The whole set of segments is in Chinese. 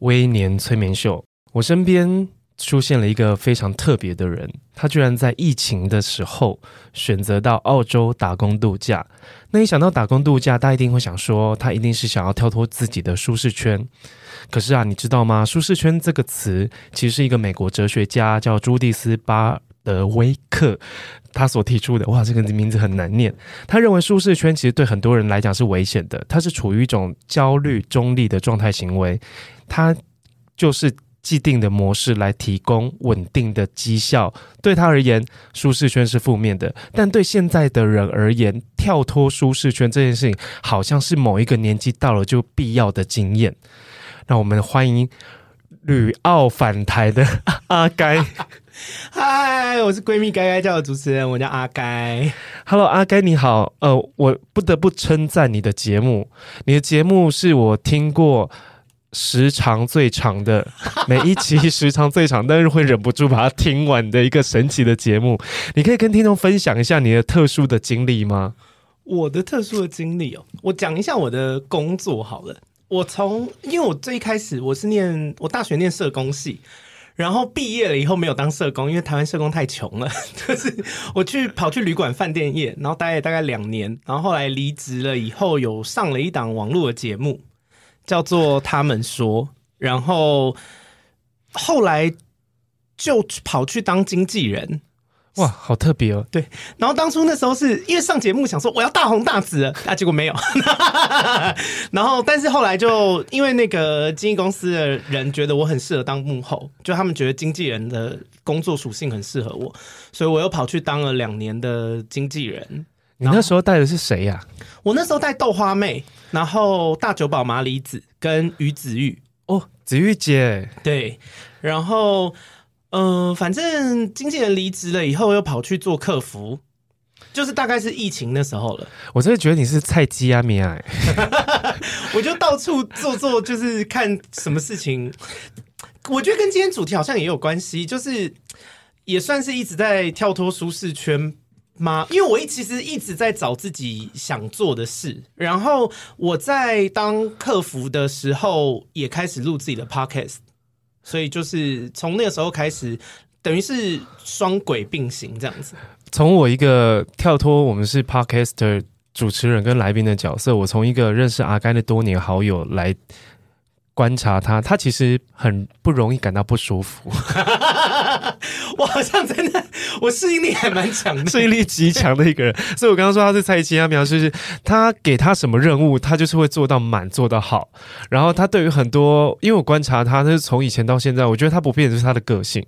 威廉催眠秀。我身边出现了一个非常特别的人，他居然在疫情的时候选择到澳洲打工度假。那一想到打工度假，大家一定会想说，他一定是想要跳脱自己的舒适圈。可是啊，你知道吗？舒适圈这个词其实是一个美国哲学家叫朱蒂斯·巴德威克。他所提出的，哇，这个名字很难念。他认为舒适圈其实对很多人来讲是危险的，他是处于一种焦虑中立的状态行为，他就是既定的模式来提供稳定的绩效。对他而言，舒适圈是负面的，但对现在的人而言，跳脱舒适圈这件事情，好像是某一个年纪到了就必要的经验。让我们欢迎旅澳返台的阿该。嗨，我是闺蜜该该叫的主持人，我叫阿该。Hello，阿该你好。呃，我不得不称赞你的节目，你的节目是我听过时长最长的，每一期时长最长，但是会忍不住把它听完的一个神奇的节目。你可以跟听众分享一下你的特殊的经历吗？我的特殊的经历哦，我讲一下我的工作好了。我从因为我最一开始我是念我大学念社工系。然后毕业了以后没有当社工，因为台湾社工太穷了。就是我去跑去旅馆饭店业，然后待了大概两年，然后后来离职了以后，有上了一档网络的节目，叫做《他们说》，然后后来就跑去当经纪人。哇，好特别哦！对，然后当初那时候是因为上节目想说我要大红大紫了，啊，结果没有。然后，但是后来就因为那个经纪公司的人觉得我很适合当幕后，就他们觉得经纪人的工作属性很适合我，所以我又跑去当了两年的经纪人。你那时候带的是谁呀？我那时候带豆花妹，然后大久保麻里子跟于子玉。哦，子玉姐，对，然后。嗯、呃，反正经纪人离职了以后，又跑去做客服，就是大概是疫情那时候了。我真的觉得你是菜鸡啊，米爱。我就到处做做，就是看什么事情。我觉得跟今天主题好像也有关系，就是也算是一直在跳脱舒适圈吗？因为我一其实一直在找自己想做的事。然后我在当客服的时候，也开始录自己的 podcast。所以就是从那个时候开始，等于是双轨并行这样子。从我一个跳脱我们是 Podcaster 主持人跟来宾的角色，我从一个认识阿甘的多年好友来观察他，他其实很不容易感到不舒服。我好像真的，我适应力还蛮强的，适应力极强的一个人。所以我刚刚说他是蔡奇，他描述是他给他什么任务，他就是会做到满，做到好。然后他对于很多，因为我观察他，他是从以前到现在，我觉得他不变的就是他的个性。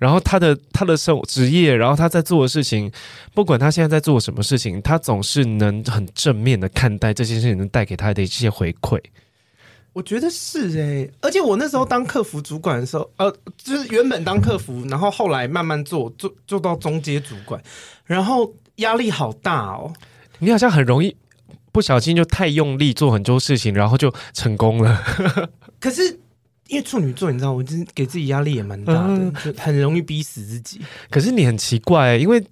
然后他的他的生职业，然后他在做的事情，不管他现在在做什么事情，他总是能很正面的看待这件事情，能带给他的一些回馈。我觉得是哎、欸，而且我那时候当客服主管的时候，呃，就是原本当客服，然后后来慢慢做做做到中阶主管，然后压力好大哦。你好像很容易不小心就太用力做很多事情，然后就成功了。可是因为处女座，你知道，我就是给自己压力也蛮大的，嗯、就很容易逼死自己。可是你很奇怪、欸，因为。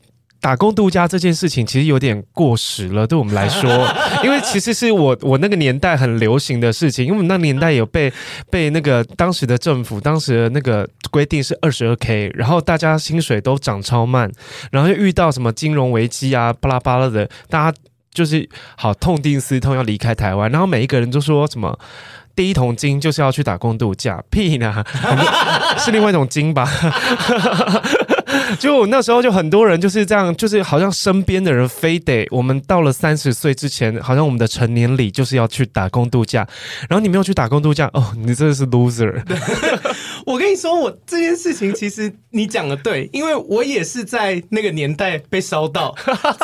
打工度假这件事情其实有点过时了，对我们来说，因为其实是我我那个年代很流行的事情，因为我们那个年代有被被那个当时的政府当时的那个规定是二十二 K，然后大家薪水都涨超慢，然后又遇到什么金融危机啊，巴拉巴拉的，大家就是好痛定思痛要离开台湾，然后每一个人都说什么第一桶金就是要去打工度假，屁呢，是另外一种金吧。就那时候，就很多人就是这样，就是好像身边的人非得我们到了三十岁之前，好像我们的成年礼就是要去打工度假。然后你没有去打工度假，哦，你真的是 loser。我跟你说，我这件事情其实你讲的对，因为我也是在那个年代被烧到，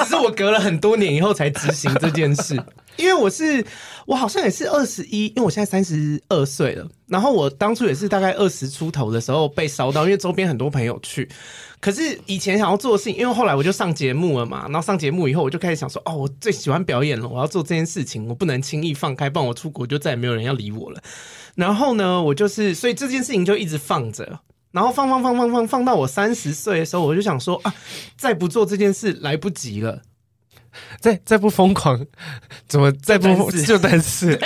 只是我隔了很多年以后才执行这件事。因为我是我好像也是二十一，因为我现在三十二岁了。然后我当初也是大概二十出头的时候被烧到，因为周边很多朋友去。可是以前想要做的事情，因为后来我就上节目了嘛。然后上节目以后，我就开始想说，哦，我最喜欢表演了，我要做这件事情，我不能轻易放开，不然我出国就再也没有人要理我了。然后呢，我就是所以这件事情就一直放着。然后放放放放放放到我三十岁的时候，我就想说啊，再不做这件事来不及了。再再不疯狂，怎么再不 就但是，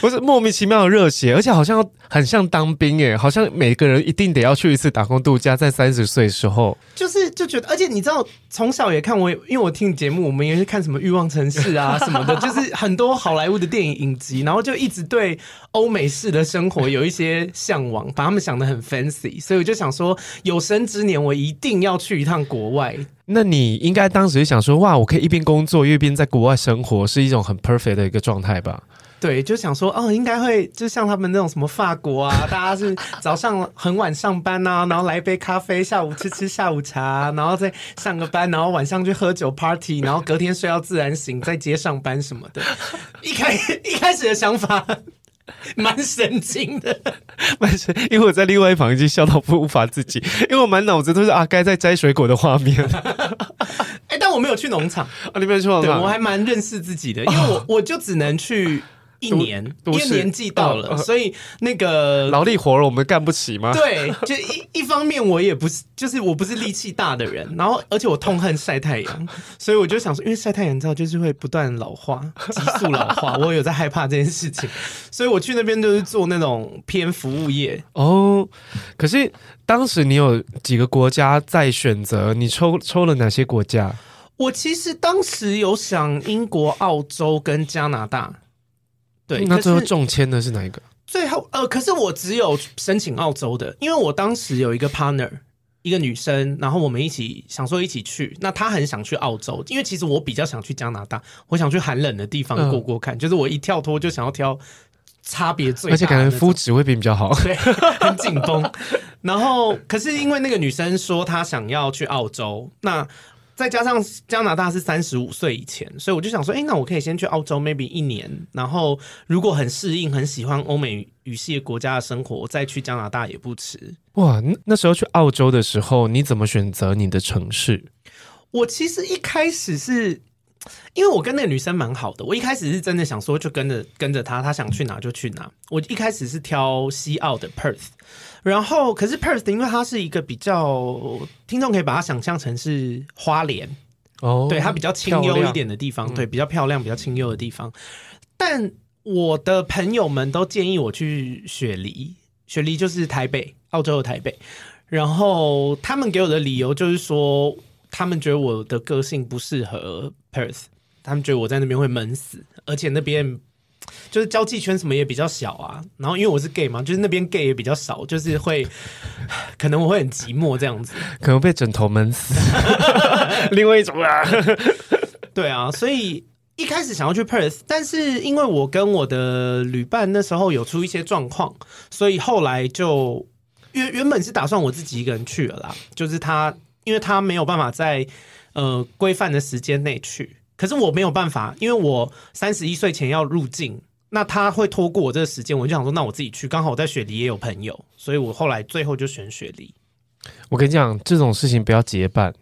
不是莫名其妙的热血，而且好像很像当兵耶，好像每个人一定得要去一次打工度假，在三十岁的时候，就是就觉得，而且你知道，从小也看我，因为我听节目，我们也是看什么欲望城市啊什么的，就是很多好莱坞的电影影集，然后就一直对欧美式的生活有一些向往，把他们想的很 fancy，所以我就想说，有生之年我一定要去一趟国外。那你应该当时想说，哇，我可以一边工作一边在国外生活，是一种很 perfect 的一个状态吧？对，就想说，哦，应该会就像他们那种什么法国啊，大家是早上很晚上班啊，然后来一杯咖啡，下午吃吃下午茶，然后再上个班，然后晚上去喝酒 party，然后隔天睡到自然醒，再接上班什么的。一开 一开始的想法。蛮神经的，蛮神，因为我在另外一旁已经笑到不无法自己，因为我满脑子都是阿该在摘水果的画面。哎、欸，但我没有去农场啊，你没有去农场？我还蛮认识自己的，因为我、哦、我就只能去。一年，因为年纪到了，所以那个劳力活了，我们干不起吗？对，就一 一方面，我也不是，就是我不是力气大的人，然后而且我痛恨晒太阳，所以我就想说，因为晒太阳，你知道，就是会不断老化，急速老化，我有在害怕这件事情，所以我去那边就是做那种偏服务业哦。可是当时你有几个国家在选择？你抽抽了哪些国家？我其实当时有想英国、澳洲跟加拿大。对，那最后中签的是哪一个？最后，呃，可是我只有申请澳洲的，因为我当时有一个 partner，一个女生，然后我们一起想说一起去。那她很想去澳洲，因为其实我比较想去加拿大，我想去寒冷的地方过过看。嗯、就是我一跳脱就想要挑差别最大，而且感觉肤质会比较好，对，很紧绷。然后，可是因为那个女生说她想要去澳洲，那。再加上加拿大是三十五岁以前，所以我就想说，哎、欸，那我可以先去澳洲，maybe 一年，然后如果很适应、很喜欢欧美语系的国家的生活，我再去加拿大也不迟。哇，那时候去澳洲的时候，你怎么选择你的城市？我其实一开始是 因为我跟那个女生蛮好的，我一开始是真的想说，就跟着跟着她，她想去哪就去哪。我一开始是挑西澳的 Perth。然后，可是 Perth 因为它是一个比较，听众可以把它想象成是花莲哦，对，它比较清幽一点的地方，对，比较漂亮、比较清幽的地方。但我的朋友们都建议我去雪梨，雪梨就是台北，澳洲的台北。然后他们给我的理由就是说，他们觉得我的个性不适合 Perth，他们觉得我在那边会闷死，而且那边。就是交际圈什么也比较小啊，然后因为我是 gay 嘛，就是那边 gay 也比较少，就是会 可能我会很寂寞这样子，可能被枕头闷死。另外一种啊，对啊，所以一开始想要去 Perth，但是因为我跟我的旅伴那时候有出一些状况，所以后来就原原本是打算我自己一个人去了啦，就是他因为他没有办法在呃规范的时间内去。可是我没有办法，因为我三十一岁前要入境，那他会拖过我这个时间，我就想说，那我自己去。刚好我在雪梨也有朋友，所以我后来最后就选雪梨。我跟你讲，这种事情不要结伴，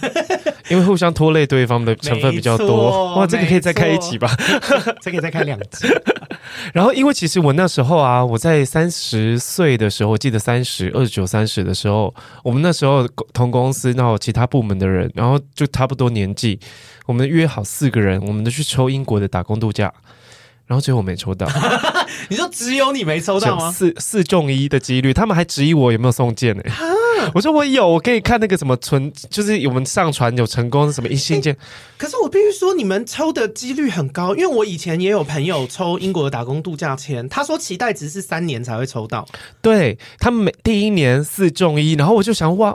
因为互相拖累对方的成分比较多。哇，这个可以再开一集吧？这个再开两集。然后，因为其实我那时候啊，我在三十岁的时候，我记得三十二十九、三十的时候，我们那时候同公司，然后其他部门的人，然后就差不多年纪，我们约好四个人，我们都去抽英国的打工度假，然后结果我没抽到。你说只有你没抽到吗？四四中一的几率，他们还质疑我有没有送件呢、欸？我说我有，我可以看那个什么存，就是我们上传有成功什么一信件、欸。可是我必须说，你们抽的几率很高，因为我以前也有朋友抽英国的打工度假签，他说期待值是三年才会抽到。对，他们每第一年四中一，然后我就想哇，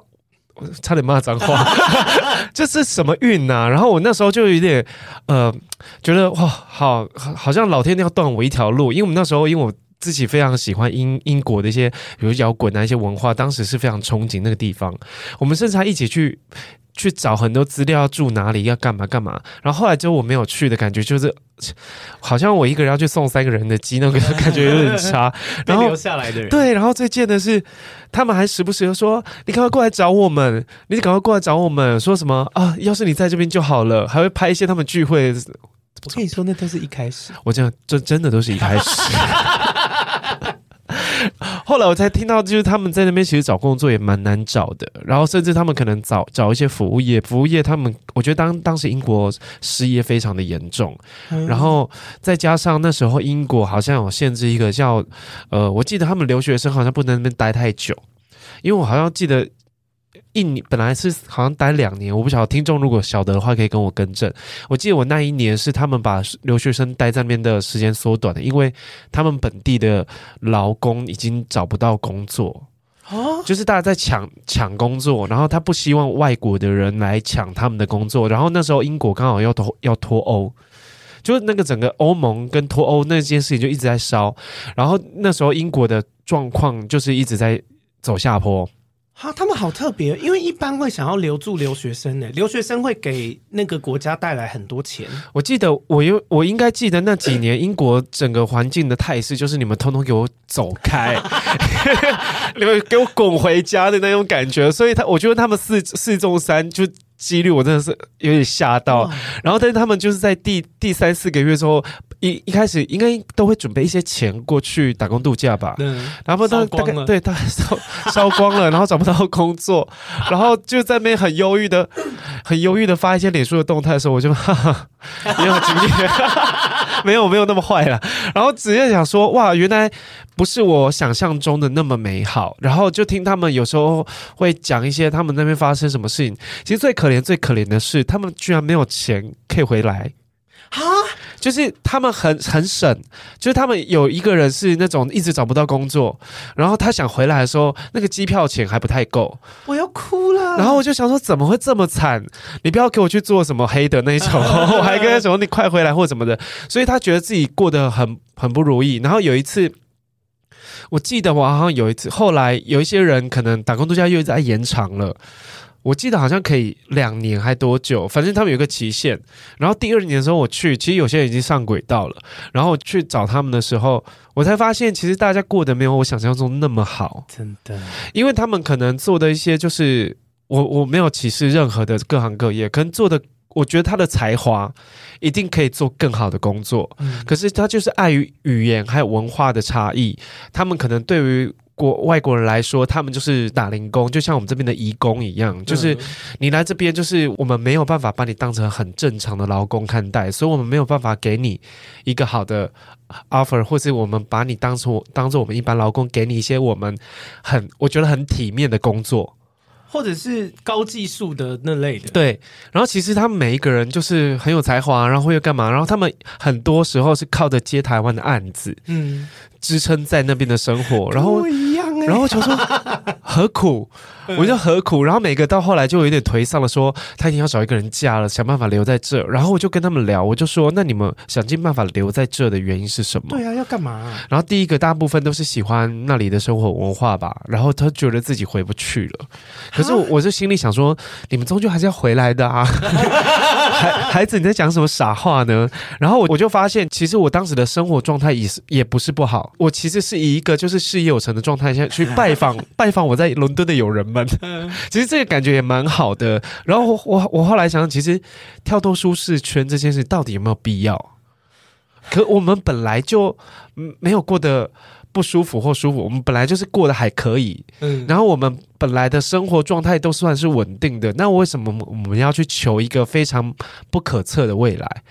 我差点骂脏话，这是什么运呐、啊？然后我那时候就有点呃，觉得哇，好，好像老天要断我一条路，因为我们那时候因为我。自己非常喜欢英英国的一些，比如摇滚啊一些文化，当时是非常憧憬那个地方。我们甚至还一起去去找很多资料，要住哪里，要干嘛干嘛。然后后来就我没有去的感觉，就是好像我一个人要去送三个人的鸡，那个 感觉有点差。然后留下来的人，对，然后最贱的是，他们还时不时的说：“你赶快过来找我们，你赶快过来找我们。”说什么啊？要是你在这边就好了，还会拍一些他们聚会。我跟你说，那都是一开始。我这样，这真的都是一开始。后来我才听到，就是他们在那边其实找工作也蛮难找的，然后甚至他们可能找找一些服务业，服务业他们我觉得当当时英国失业非常的严重，然后再加上那时候英国好像有限制一个叫呃，我记得他们留学生好像不能那边待太久，因为我好像记得。一年本来是好像待两年，我不晓得听众如果晓得的话，可以跟我更正。我记得我那一年是他们把留学生待在那边的时间缩短的，因为他们本地的劳工已经找不到工作，哦，就是大家在抢抢工作，然后他不希望外国的人来抢他们的工作。然后那时候英国刚好要脱要脱欧，就是那个整个欧盟跟脱欧那件事情就一直在烧，然后那时候英国的状况就是一直在走下坡。啊，他们好特别，因为一般会想要留住留学生呢，留学生会给那个国家带来很多钱。我记得，我有我应该记得那几年英国整个环境的态势，就是你们通通给我走开，你们给我滚回家的那种感觉。所以他，我觉得他们四四中三就。几率我真的是有点吓到，然后但是他们就是在第第三四个月之后，一一开始应该都会准备一些钱过去打工度假吧，嗯然后他大概对他 烧烧光了，然后找不到工作，然后就在那边很忧郁的、很忧郁的发一些脸书的动态的时候，我就 哈哈，也有经历，没有没有那么坏了，然后直接想说哇，原来不是我想象中的那么美好，然后就听他们有时候会讲一些他们那边发生什么事情，其实最可怜。最可怜的是，他们居然没有钱可以回来啊！就是他们很很省，就是他们有一个人是那种一直找不到工作，然后他想回来的时候，那个机票钱还不太够，我要哭了。然后我就想说，怎么会这么惨？你不要给我去做什么黑的那一种，我还跟他说你快回来或什么的。所以他觉得自己过得很很不如意。然后有一次，我记得我好像有一次，后来有一些人可能打工度假又在延长了。我记得好像可以两年还多久，反正他们有个期限。然后第二年的时候我去，其实有些人已经上轨道了。然后去找他们的时候，我才发现其实大家过得没有我想象中那么好，真的。因为他们可能做的一些，就是我我没有歧视任何的各行各业，可能做的，我觉得他的才华一定可以做更好的工作。嗯。可是他就是碍于语言还有文化的差异，他们可能对于。国外国人来说，他们就是打零工，就像我们这边的移工一样，就是你来这边，就是我们没有办法把你当成很正常的劳工看待，所以我们没有办法给你一个好的 offer，或是我们把你当成当做我们一般劳工，给你一些我们很我觉得很体面的工作。或者是高技术的那类的，对。然后其实他们每一个人就是很有才华，然后会干嘛？然后他们很多时候是靠着接台湾的案子，嗯，支撑在那边的生活。然后一样、欸，然后就说 何苦？我就何苦？然后每个到后来就有点颓丧了，说他一定要找一个人嫁了，想办法留在这。然后我就跟他们聊，我就说，那你们想尽办法留在这的原因是什么？对啊，要干嘛啊？然后第一个大部分都是喜欢那里的生活文化吧。然后他觉得自己回不去了。可是我我就心里想说，你们终究还是要回来的啊。孩孩子，你在讲什么傻话呢？然后我我就发现，其实我当时的生活状态也是也不是不好。我其实是以一个就是事业有成的状态下去拜访 拜访我在伦敦的友人们。其实这个感觉也蛮好的。然后我我我后来想想，其实跳脱舒适圈这件事到底有没有必要？可我们本来就没有过得不舒服或舒服，我们本来就是过得还可以。嗯，然后我们本来的生活状态都算是稳定的，那为什么我们要去求一个非常不可测的未来？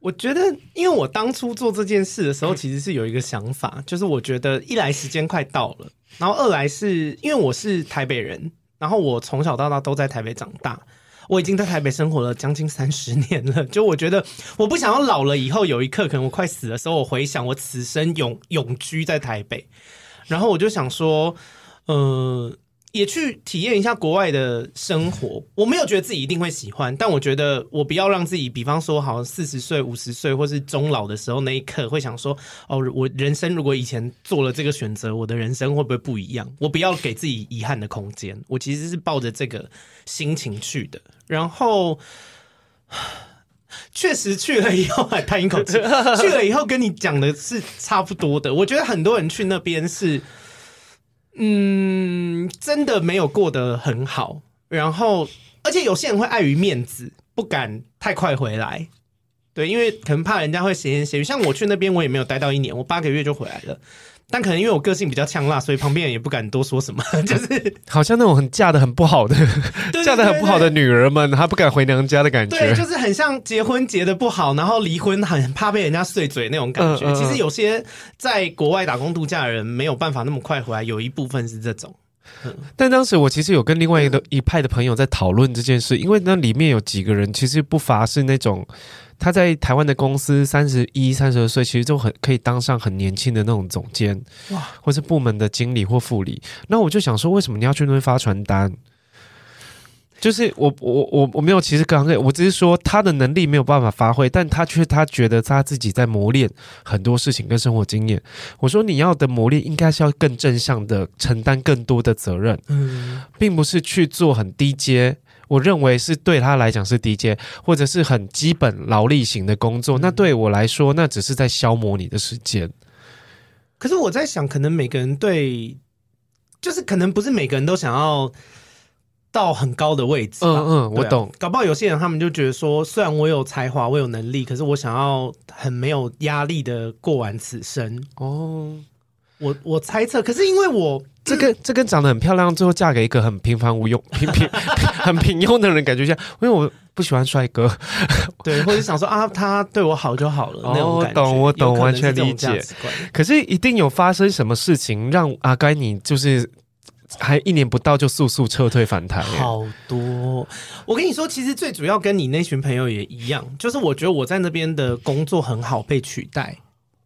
我觉得，因为我当初做这件事的时候，其实是有一个想法，就是我觉得一来时间快到了，然后二来是因为我是台北人，然后我从小到大都在台北长大，我已经在台北生活了将近三十年了，就我觉得我不想要老了以后有一刻可能我快死的时候，我回想我此生永永居在台北，然后我就想说，呃。也去体验一下国外的生活。我没有觉得自己一定会喜欢，但我觉得我不要让自己，比方说，好像四十岁、五十岁，或是终老的时候那一刻，会想说：哦，我人生如果以前做了这个选择，我的人生会不会不一样？我不要给自己遗憾的空间。我其实是抱着这个心情去的，然后。确实去了以后还叹一口气，去了以后跟你讲的是差不多的。我觉得很多人去那边是，嗯，真的没有过得很好。然后，而且有些人会碍于面子，不敢太快回来。对，因为可能怕人家会闲言闲语。像我去那边，我也没有待到一年，我八个月就回来了。但可能因为我个性比较呛辣，所以旁边人也不敢多说什么。就是好像那种很嫁的很不好的，嫁的很不好的女儿们，她不敢回娘家的感觉。对，就是很像结婚结的不好，然后离婚很怕被人家碎嘴那种感觉。嗯嗯、其实有些在国外打工度假的人没有办法那么快回来，有一部分是这种。嗯、但当时我其实有跟另外一个一派的朋友在讨论这件事，因为那里面有几个人其实不乏是那种。他在台湾的公司三十一、三十二岁，其实就很可以当上很年轻的那种总监，哇，或是部门的经理或副理。那我就想说，为什么你要去那边发传单？就是我我我我没有，其实刚刚我只是说他的能力没有办法发挥，但他却他觉得他自己在磨练很多事情跟生活经验。我说你要的磨练应该是要更正向的承担更多的责任，嗯，并不是去做很低阶。我认为是对他来讲是低阶，或者是很基本劳力型的工作。那对我来说，那只是在消磨你的时间。可是我在想，可能每个人对，就是可能不是每个人都想要到很高的位置。嗯嗯，我懂。搞不好有些人他们就觉得说，虽然我有才华，我有能力，可是我想要很没有压力的过完此生。哦，我我猜测，可是因为我。这跟这跟长得很漂亮，最后嫁给一个很平凡无用、平平 很平庸的人，感觉像，因为我不喜欢帅哥，对，或者想说啊，他对我好就好了。哦，我懂，我懂，完全理解。可是一定有发生什么事情让阿该你就是还一年不到就速速撤退反弹？好多，我跟你说，其实最主要跟你那群朋友也一样，就是我觉得我在那边的工作很好被取代。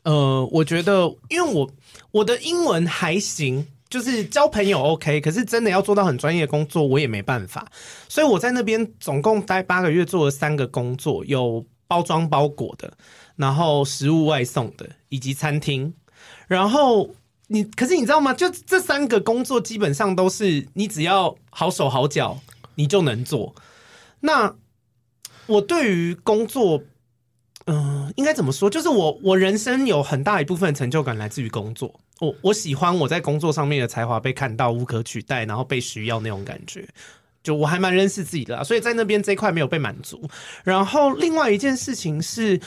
呃，我觉得因为我我的英文还行。就是交朋友 OK，可是真的要做到很专业的工作，我也没办法。所以我在那边总共待八个月，做了三个工作，有包装包裹的，然后食物外送的，以及餐厅。然后你，可是你知道吗？就这三个工作基本上都是你只要好手好脚，你就能做。那我对于工作，嗯、应该怎么说？就是我我人生有很大一部分成就感来自于工作。我我喜欢我在工作上面的才华被看到、无可取代，然后被需要那种感觉，就我还蛮认识自己的，所以在那边这块没有被满足。然后另外一件事情是。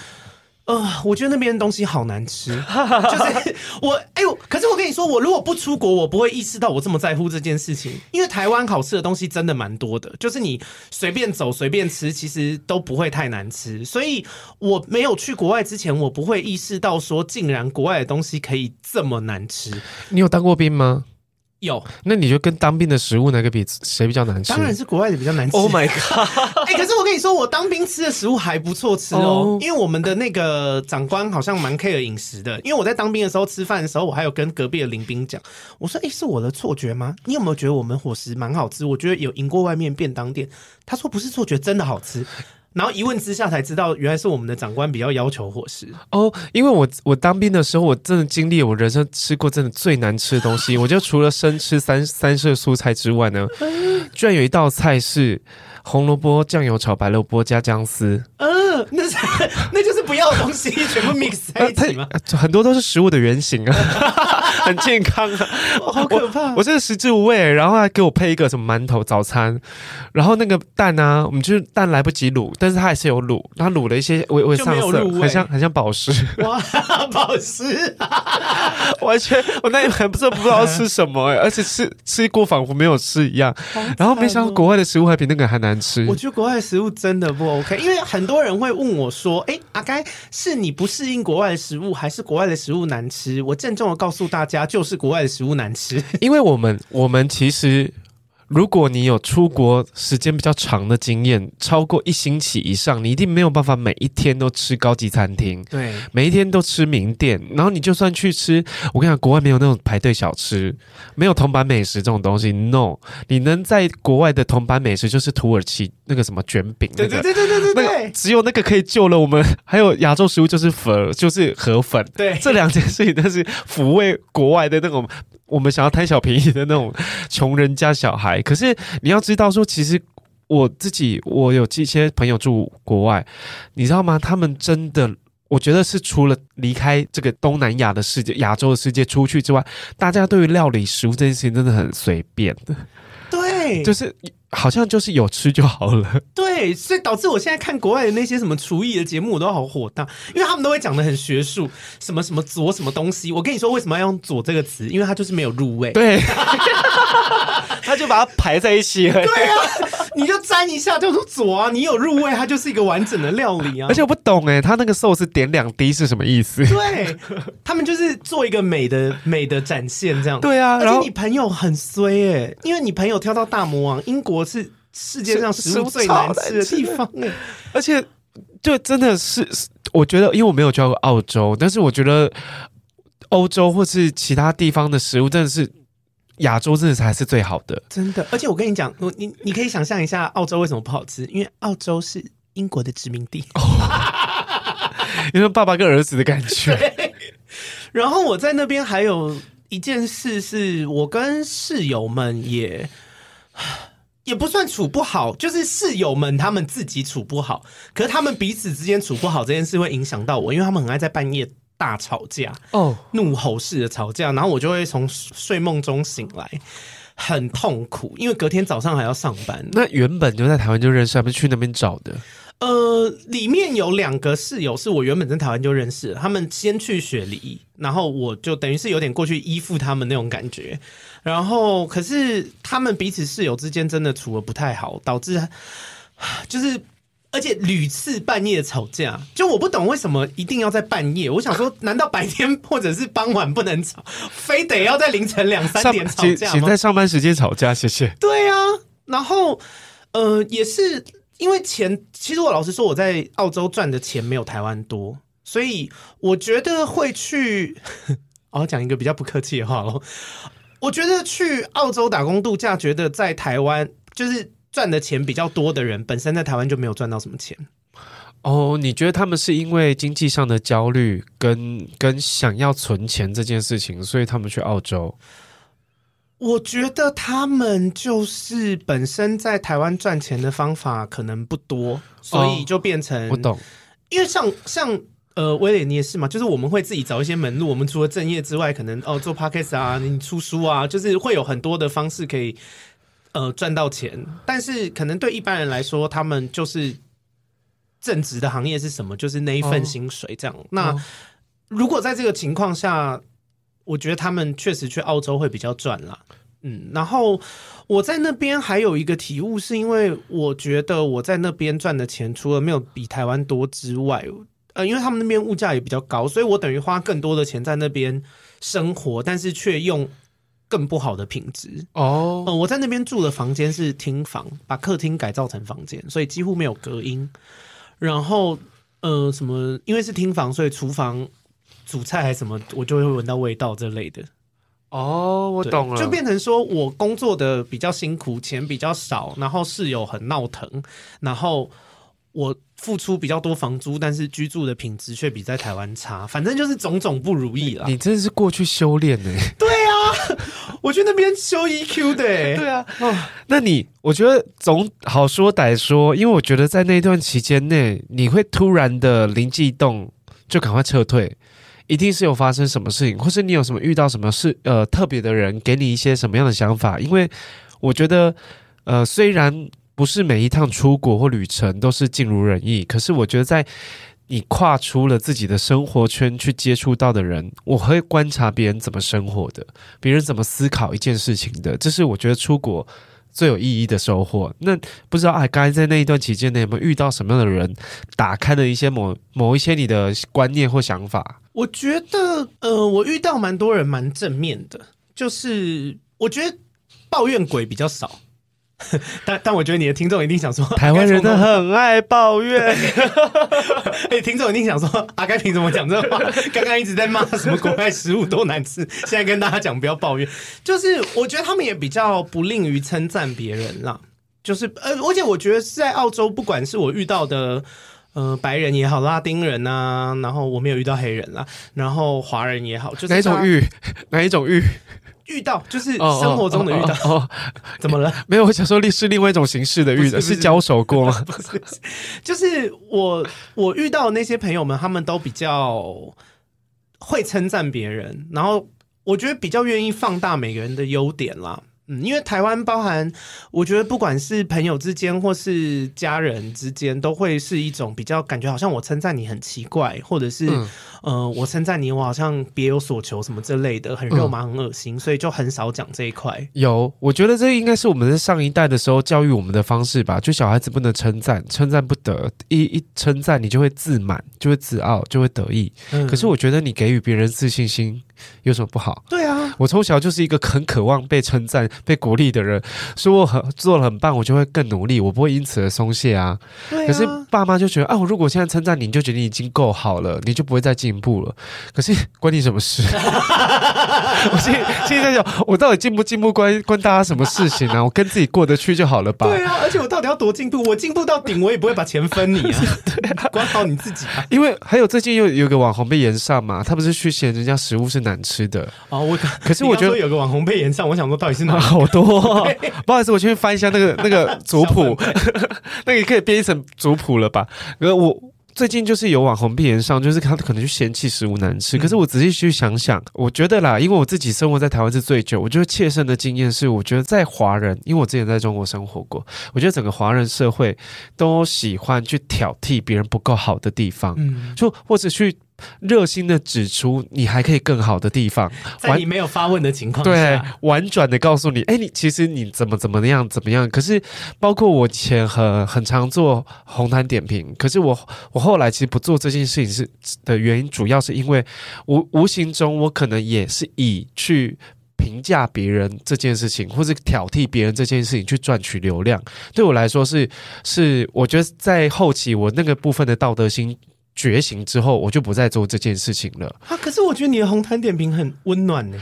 呃，我觉得那边的东西好难吃，就是我哎呦，可是我跟你说，我如果不出国，我不会意识到我这么在乎这件事情，因为台湾好吃的东西真的蛮多的，就是你随便走随便吃，其实都不会太难吃。所以我没有去国外之前，我不会意识到说，竟然国外的东西可以这么难吃。你有当过兵吗？有，那你觉得跟当兵的食物哪个比谁比较难吃？当然是国外的比较难吃。Oh my god！哎、欸，可是我跟你说，我当兵吃的食物还不错吃哦，oh. 因为我们的那个长官好像蛮 care 饮食的。因为我在当兵的时候吃饭的时候，我还有跟隔壁的林兵讲，我说：“哎、欸，是我的错觉吗？你有没有觉得我们伙食蛮好吃？我觉得有赢过外面便当店。”他说：“不是错觉，真的好吃。”然后一问之下才知道，原来是我们的长官比较要求伙食哦。因为我我当兵的时候，我真的经历我人生吃过真的最难吃的东西。我就除了生吃三三色蔬菜之外呢，居然有一道菜是红萝卜酱油炒白萝卜加姜丝。嗯、呃，那是 那就是不要的东西，全部 mix 在一起吗？呃、很多都是食物的原型啊，很健康啊，好可怕！我，我真的食之无味。然后还给我配一个什么馒头早餐，然后那个蛋呢、啊，我们就是蛋来不及卤。但是它还是有卤，它卤了一些微微上色，很像很像宝石。哇，宝石！完全，我那一盘不知道不知道吃什么哎，而且吃吃过仿佛没有吃一样。哦、然后没想到国外的食物还比那个还难吃。我觉得国外的食物真的不 OK，因为很多人会问我说：“哎，阿该是你不适应国外的食物，还是国外的食物难吃？”我郑重的告诉大家，家就是国外的食物难吃。因为我们我们其实。如果你有出国时间比较长的经验，超过一星期以上，你一定没有办法每一天都吃高级餐厅，对，每一天都吃名店。然后你就算去吃，我跟你讲，国外没有那种排队小吃，没有铜板美食这种东西。No，你能在国外的铜板美食就是土耳其那个什么卷饼，对对对对对对，只有那个可以救了我们。还有亚洲食物就是粉，就是河粉，对，这两件事情都是抚慰国外的那种。我们想要贪小便宜的那种穷人家小孩，可是你要知道说，其实我自己我有这些朋友住国外，你知道吗？他们真的，我觉得是除了离开这个东南亚的世界、亚洲的世界出去之外，大家对于料理食物这件事情真的很随便的。对，就是。好像就是有吃就好了，对，所以导致我现在看国外的那些什么厨艺的节目，我都好火大，因为他们都会讲的很学术，什么什么佐什么东西。我跟你说，为什么要用“佐”这个词？因为它就是没有入味，对，他就把它排在一起了。对啊，你就沾一下就是佐啊，你有入味，它就是一个完整的料理啊。而且我不懂哎，他那个寿司点两滴是什么意思？对，他们就是做一个美的美的展现，这样。对啊，然后你朋友很衰哎，因为你朋友挑到大魔王英国。是世界上食物最难吃的地方哎，而且就真的是，我觉得，因为我没有去过澳洲，但是我觉得欧洲或是其他地方的食物，真的是亚洲真的才是最好的，真的。而且我跟你讲，我你你可以想象一下，澳洲为什么不好吃？因为澳洲是英国的殖民地，因为爸爸跟儿子的感觉。然后我在那边还有一件事，是我跟室友们也。也不算处不好，就是室友们他们自己处不好，可是他们彼此之间处不好这件事会影响到我，因为他们很爱在半夜大吵架哦，怒吼式的吵架，然后我就会从睡梦中醒来，很痛苦，因为隔天早上还要上班。那原本就在台湾就认识，还不是去那边找的？呃，里面有两个室友是我原本在台湾就认识，他们先去雪梨，然后我就等于是有点过去依附他们那种感觉。然后，可是他们彼此室友之间真的处的不太好，导致就是，而且屡次半夜吵架。就我不懂为什么一定要在半夜？我想说，难道白天或者是傍晚不能吵，非得要在凌晨两三点吵架吗？请在上班时间吵架，谢谢。对啊，然后呃，也是因为钱，其实我老实说，我在澳洲赚的钱没有台湾多，所以我觉得会去。我讲一个比较不客气的话喽。我觉得去澳洲打工度假，觉得在台湾就是赚的钱比较多的人，本身在台湾就没有赚到什么钱。哦，你觉得他们是因为经济上的焦虑跟跟想要存钱这件事情，所以他们去澳洲？我觉得他们就是本身在台湾赚钱的方法可能不多，所以就变成不懂。因为像像。呃，威廉，你也是嘛？就是我们会自己找一些门路。我们除了正业之外，可能哦做 podcast 啊，你出书啊，就是会有很多的方式可以呃赚到钱。但是可能对一般人来说，他们就是正职的行业是什么？就是那一份薪水这样。哦、那、哦、如果在这个情况下，我觉得他们确实去澳洲会比较赚啦。嗯，然后我在那边还有一个体悟，是因为我觉得我在那边赚的钱，除了没有比台湾多之外。呃，因为他们那边物价也比较高，所以我等于花更多的钱在那边生活，但是却用更不好的品质哦。呃，我在那边住的房间是厅房，把客厅改造成房间，所以几乎没有隔音。然后呃，什么？因为是厅房，所以厨房煮菜还是什么，我就会闻到味道这类的。哦，我懂了，就变成说我工作的比较辛苦，钱比较少，然后室友很闹腾，然后我。付出比较多房租，但是居住的品质却比在台湾差，反正就是种种不如意了。你真的是过去修炼呢？对啊，我去那边修 EQ 的。对啊，哦，那你我觉得总好说歹说，因为我觉得在那段期间内，你会突然的灵机一动，就赶快撤退，一定是有发生什么事情，或是你有什么遇到什么事呃特别的人，给你一些什么样的想法？因为我觉得呃虽然。不是每一趟出国或旅程都是尽如人意，可是我觉得在你跨出了自己的生活圈去接触到的人，我会观察别人怎么生活的，别人怎么思考一件事情的，这是我觉得出国最有意义的收获。那不知道哎，刚才在那一段期间内有没有遇到什么样的人，打开了一些某某一些你的观念或想法？我觉得，呃，我遇到蛮多人蛮正面的，就是我觉得抱怨鬼比较少。但但我觉得你的听众一定想说，台湾人都很爱抱怨。哎，听众一定想说，阿该凭什么讲这话？刚刚一直在骂什么国外食物多难吃，现在跟大家讲不要抱怨。就是我觉得他们也比较不吝于称赞别人啦。就是呃，而且我觉得是在澳洲，不管是我遇到的呃白人也好，拉丁人啊，然后我没有遇到黑人啦，然后华人也好，就是哪一种遇？哪一种遇？遇到就是生活中的遇到，怎么了？没有，我想说，另是另外一种形式的遇到，是，是，交手过吗？不是，就是我我遇到的那些朋友们，他们都比较会称赞别人，然后我觉得比较愿意放大每个人的优点啦。嗯，因为台湾包含，我觉得不管是朋友之间或是家人之间，都会是一种比较感觉好像我称赞你很奇怪，或者是、嗯、呃，我称赞你我好像别有所求什么之类的，很肉麻、很恶心，所以就很少讲这一块。有，我觉得这应该是我们在上一代的时候教育我们的方式吧，就小孩子不能称赞，称赞不得，一一称赞你就会自满，就会自傲，就会得意。嗯、可是我觉得你给予别人自信心。有什么不好？对啊，我从小就是一个很渴望被称赞、被鼓励的人，说我很做了很棒，我就会更努力，我不会因此而松懈啊。啊。可是爸妈就觉得啊，我如果现在称赞你，你就觉得你已经够好了，你就不会再进步了。可是关你什么事？我现现在想，我到底进不进步关关大家什么事情啊？我跟自己过得去就好了吧？对啊，而且我到底要多进步？我进步到顶，我也不会把钱分你啊。对啊，管好你自己啊。因为还有最近又有个网红被延上嘛，他不是去嫌人家食物是难吃的哦，我可是我觉得有个网红被延上，我想说到底是哪好多、哦？不好意思，我先翻一下那个那个族谱，那个可以编成族谱了吧？我最近就是有网红被炎上，就是他可能就嫌弃食物难吃。嗯、可是我仔细去想想，我觉得啦，因为我自己生活在台湾是最久，我觉得切身的经验是，我觉得在华人，因为我之前在中国生活过，我觉得整个华人社会都喜欢去挑剔别人不够好的地方，嗯，就或者去。热心的指出你还可以更好的地方，在你没有发问的情况下，对，婉转的告诉你，哎，你其实你怎么怎么样怎么样。可是，包括我以前很很常做红毯点评，可是我我后来其实不做这件事情是的原因，主要是因为无无形中我可能也是以去评价别人这件事情，或者挑剔别人这件事情去赚取流量，对我来说是是，我觉得在后期我那个部分的道德心。觉醒之后，我就不再做这件事情了。啊，可是我觉得你的红毯点评很温暖呢。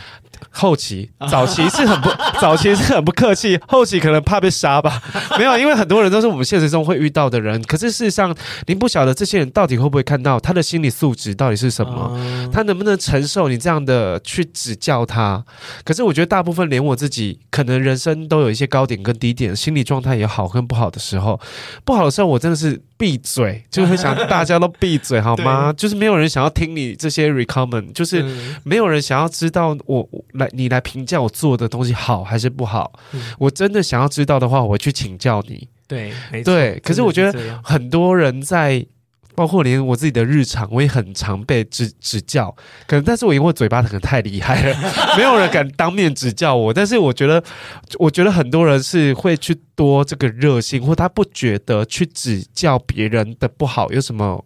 后期、早期是很不，早期是很不客气，后期可能怕被杀吧。没有，因为很多人都是我们现实中会遇到的人。可是事实上，您不晓得这些人到底会不会看到他的心理素质到底是什么，他能不能承受你这样的去指教他。可是我觉得大部分连我自己，可能人生都有一些高点跟低点，心理状态也好跟不好的时候，不好的时候我真的是闭嘴，就会想大家都闭嘴好吗？就是没有人想要听你这些 recommend，就是没有人想要知道我。来，你来评价我做的东西好还是不好？嗯、我真的想要知道的话，我会去请教你。对。对，可是我觉得很多人在，包括连我自己的日常，我也很常被指指教。可能，但是我因为嘴巴可能太厉害了，没有人敢当面指教我。但是我觉得，我觉得很多人是会去多这个热心，或他不觉得去指教别人的不好有什么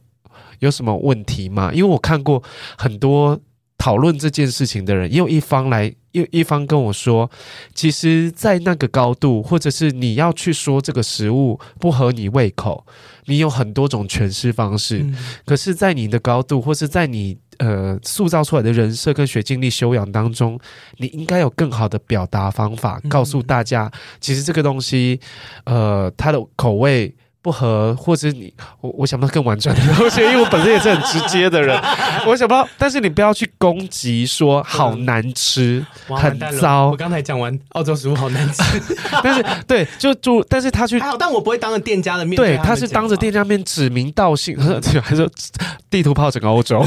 有什么问题吗？因为我看过很多。讨论这件事情的人，也有一方来，一一方跟我说，其实，在那个高度，或者是你要去说这个食物不合你胃口，你有很多种诠释方式。嗯、可是，在你的高度，或是在你呃塑造出来的人设跟学经历修养当中，你应该有更好的表达方法，告诉大家，其实这个东西，呃，它的口味。不合，或者你我我想不到更婉转的东西，因为我本身也是很直接的人，我想不到。但是你不要去攻击说好难吃，很糟。我刚才讲完澳洲食物好难吃，但是对，就就但是他去还好，但我不会当着店家的面对，他是当着店家面指名道姓，还说地图炮整个欧洲。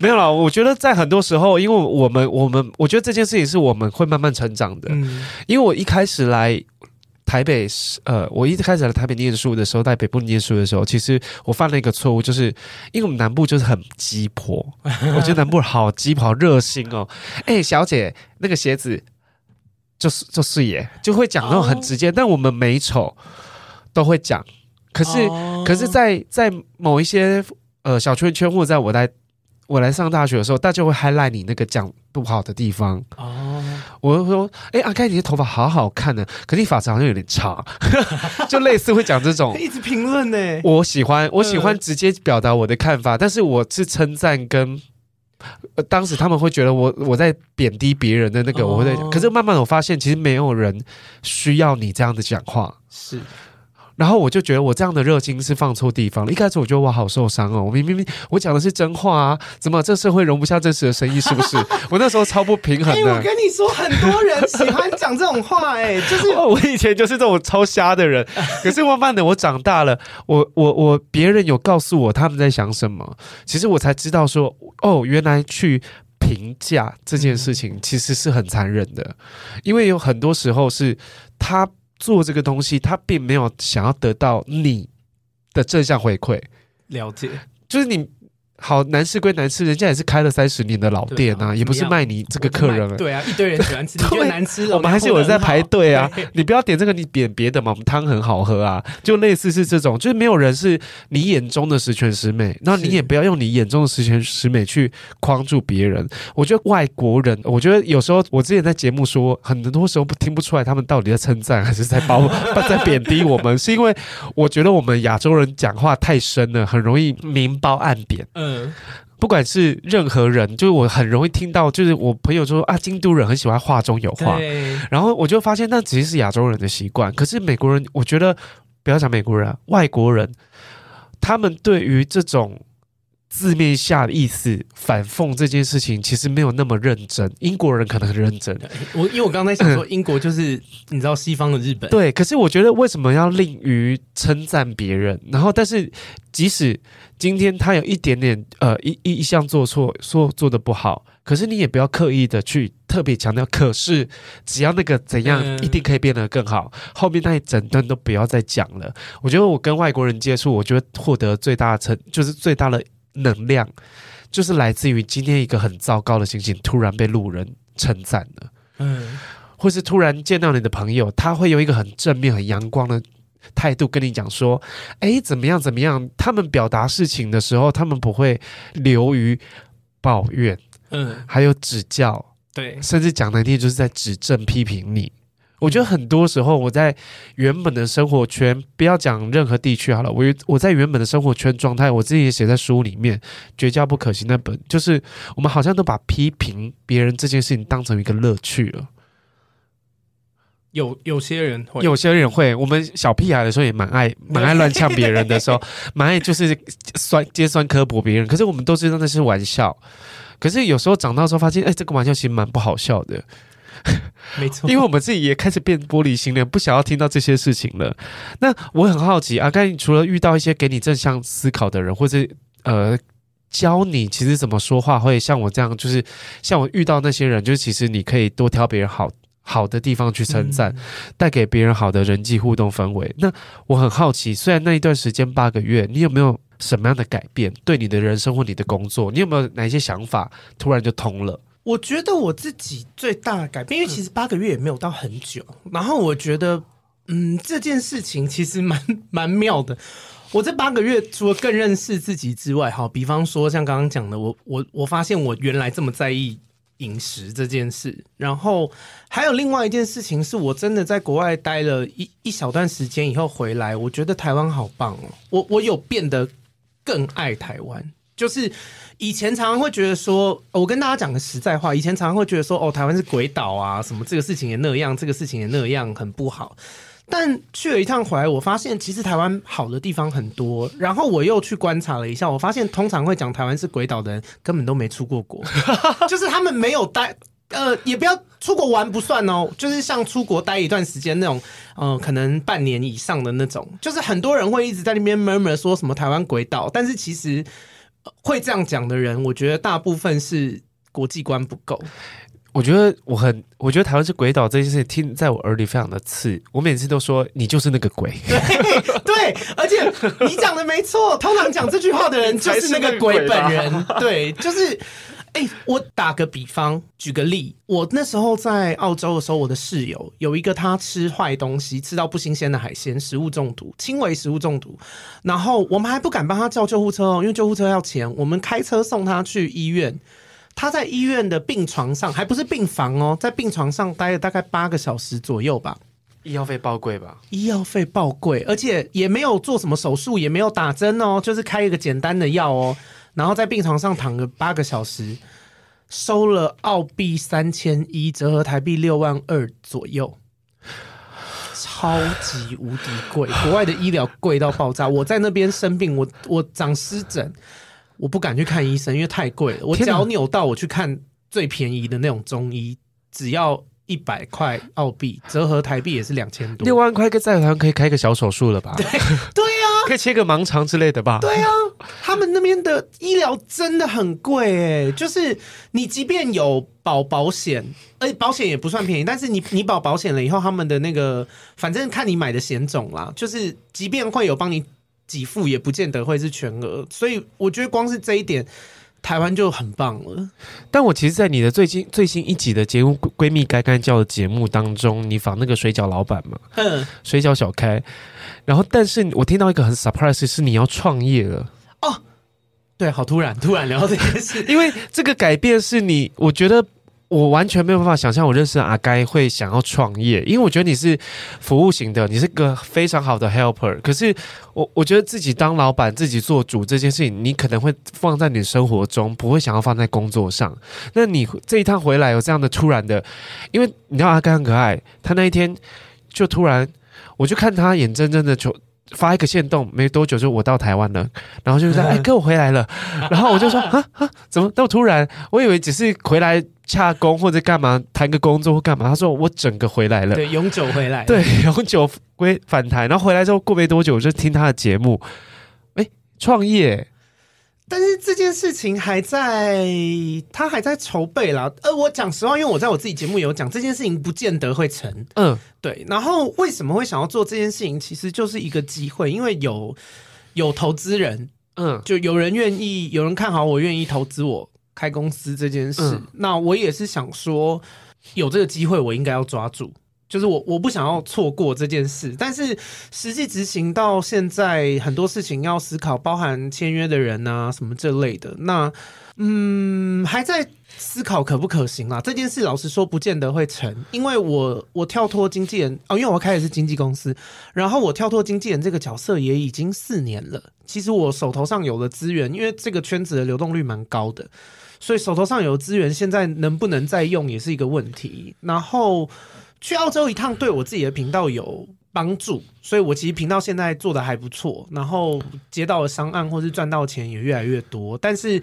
没有了，我觉得在很多时候，因为我们我们我觉得这件事情是我们会慢慢成长的，嗯，因为我一开始来。台北是呃，我一开始来台北念书的时候，在北部念书的时候，其实我犯了一个错误，就是因为我们南部就是很鸡婆，我觉得南部好鸡婆、好热心哦。哎、欸，小姐，那个鞋子就是就是耶，就会讲那种很直接，但我们美丑都会讲。可是，可是在在某一些呃小圈圈，或者在我来我来上大学的时候，大家会 highlight 你那个讲不好的地方哦。我就说，哎、欸，阿该你的头发好好看呢，可是你发质好像有点长，就类似会讲这种，一直评论呢。我喜欢，我喜欢直接表达我的看法，嗯、但是我是称赞跟。呃，当时他们会觉得我我在贬低别人的那个，我会在，可是慢慢我发现，其实没有人需要你这样子讲话，是。然后我就觉得我这样的热心是放错地方了。一开始我觉得我好受伤哦，我明明明我讲的是真话啊，怎么这社会容不下真实的声音？是不是？我那时候超不平衡的。欸、我跟你说，很多人喜欢讲这种话，哎，就是我以前就是这种超瞎的人。可是慢慢的我长大了，我我我别人有告诉我他们在想什么，其实我才知道说，哦，原来去评价这件事情其实是很残忍的，因为有很多时候是他。做这个东西，他并没有想要得到你的正向回馈。了解，就是你。好，难吃归难吃，人家也是开了三十年的老店啊，也不是卖你这个客人。对啊，一堆人喜欢吃，你觉得难吃，我们还是有人在排队啊。你不要点这个，你点别的嘛。我们汤很好喝啊，就类似是这种，就是没有人是你眼中的十全十美，那你也不要用你眼中的十全十美去框住别人。我觉得外国人，我觉得有时候我之前在节目说，很多时候不听不出来他们到底在称赞还是在包 在贬低我们，是因为我觉得我们亚洲人讲话太深了，很容易明褒暗贬。嗯。嗯，不管是任何人，就是我很容易听到，就是我朋友说啊，京都人很喜欢话中有话，然后我就发现那其实是亚洲人的习惯。可是美国人，我觉得不要讲美国人啊，外国人，他们对于这种。字面下的意思反讽这件事情其实没有那么认真，英国人可能很认真。我因为我刚才想说，英国就是、嗯、你知道西方的日本。对，可是我觉得为什么要吝于称赞别人？然后，但是即使今天他有一点点呃一一一项做错，说做的不好，可是你也不要刻意的去特别强调。可是只要那个怎样，一定可以变得更好。嗯、后面那一整段都不要再讲了。我觉得我跟外国人接触，我觉得获得最大的成就是最大的。能量就是来自于今天一个很糟糕的心情，突然被路人称赞了，嗯，或是突然见到你的朋友，他会有一个很正面、很阳光的态度跟你讲说：“哎，怎么样？怎么样？”他们表达事情的时候，他们不会流于抱怨，嗯，还有指教，对，甚至讲难听就是在指正、批评你。我觉得很多时候，我在原本的生活圈，不要讲任何地区好了，我我在原本的生活圈状态，我自己也写在书里面，《绝交不可行》那本，就是我们好像都把批评别人这件事情当成一个乐趣了。有有些人会，有些人会，我们小屁孩的时候也蛮爱 蛮爱乱呛别人的时候，蛮爱就是酸尖酸刻薄别人。可是我们都知道那是玩笑，可是有时候长大之后发现，哎，这个玩笑其实蛮不好笑的。没错，因为我们自己也开始变玻璃心了，不想要听到这些事情了。那我很好奇啊，刚才除了遇到一些给你正向思考的人，或者呃教你其实怎么说话，会像我这样，就是像我遇到那些人，就是其实你可以多挑别人好好的地方去称赞，带、嗯、给别人好的人际互动氛围。那我很好奇，虽然那一段时间八个月，你有没有什么样的改变？对你的人生或你的工作，你有没有哪一些想法突然就通了？我觉得我自己最大的改变，因为其实八个月也没有到很久。然后我觉得，嗯，这件事情其实蛮 蛮妙的。我这八个月除了更认识自己之外，哈，比方说像刚刚讲的，我我我发现我原来这么在意饮食这件事。然后还有另外一件事情，是我真的在国外待了一一小段时间以后回来，我觉得台湾好棒哦。我我有变得更爱台湾，就是。以前常常会觉得说，我跟大家讲个实在话，以前常常会觉得说，哦，台湾是鬼岛啊，什么这个事情也那样，这个事情也那样，很不好。但去了一趟回来，我发现其实台湾好的地方很多。然后我又去观察了一下，我发现通常会讲台湾是鬼岛的人，根本都没出过国，就是他们没有待，呃，也不要出国玩不算哦，就是像出国待一段时间那种，呃，可能半年以上的那种，就是很多人会一直在那边 murmur 说什么台湾鬼岛，但是其实。会这样讲的人，我觉得大部分是国际观不够。我觉得我很，我觉得台湾是鬼岛这件事听在我耳里非常的刺。我每次都说你就是那个鬼，对，对，而且你讲的没错。通常讲这句话的人就是那个鬼本人，对，就是。哎、欸，我打个比方，举个例，我那时候在澳洲的时候，我的室友有一个他吃坏东西，吃到不新鲜的海鲜，食物中毒，轻微食物中毒。然后我们还不敢帮他叫救护车哦，因为救护车要钱。我们开车送他去医院。他在医院的病床上，还不是病房哦，在病床上待了大概八个小时左右吧。医药费爆贵吧？医药费爆贵，而且也没有做什么手术，也没有打针哦，就是开一个简单的药哦，然后在病床上躺了八个小时，收了澳币三千一，折合台币六万二左右，超级无敌贵。国外的医疗贵到爆炸，我在那边生病，我我长湿疹，我不敢去看医生，因为太贵了。我脚扭到，我去看最便宜的那种中医，只要。一百块澳币折合台币也是两千多，六万块，在台湾可以开个小手术了吧？对可以切个盲肠之类的吧？对、啊，他们那边的医疗真的很贵哎，就是你即便有保保险，而且保险也不算便宜，但是你你保保险了以后，他们的那个反正看你买的险种啦，就是即便会有帮你给付，也不见得会是全额，所以我觉得光是这一点。台湾就很棒了，但我其实，在你的最近最新一集的节目《闺蜜该干叫》的节目当中，你访那个水饺老板嘛，嗯，水饺小开，然后，但是我听到一个很 surprise 是你要创业了。哦，对，好突然，突然聊这件事，因为这个改变是你，我觉得。我完全没有办法想象，我认识的阿该会想要创业，因为我觉得你是服务型的，你是个非常好的 helper。可是我我觉得自己当老板、自己做主这件事情，你可能会放在你生活中，不会想要放在工作上。那你这一趟回来有这样的突然的，因为你知道阿该很可爱，他那一天就突然，我就看他眼睁睁的就发一个线动，没多久就我到台湾了，然后就说：“哎，哥我回来了。”然后我就说：“啊啊，怎么那么突然？我以为只是回来。”洽工或者干嘛谈个工作或干嘛？他说我整个回来了，对，永久回来，对，永久归返台。然后回来之后过没多久，我就听他的节目，哎，创业。但是这件事情还在，他还在筹备啦。呃，我讲实话，因为我在我自己节目有讲，这件事情不见得会成。嗯，对。然后为什么会想要做这件事情？其实就是一个机会，因为有有投资人，嗯，就有人愿意，有人看好我，愿意投资我。开公司这件事，嗯，那我也是想说，有这个机会，我应该要抓住。就是我，我不想要错过这件事。但是实际执行到现在，很多事情要思考，包含签约的人啊，什么这类的。那，嗯，还在思考可不可行啊？这件事老实说，不见得会成，因为我我跳脱经纪人哦，因为我开的是经纪公司，然后我跳脱经纪人这个角色也已经四年了。其实我手头上有的资源，因为这个圈子的流动率蛮高的。所以手头上有资源，现在能不能再用也是一个问题。然后去澳洲一趟，对我自己的频道有帮助，所以我其实频道现在做得还不错。然后接到的商案或是赚到钱也越来越多，但是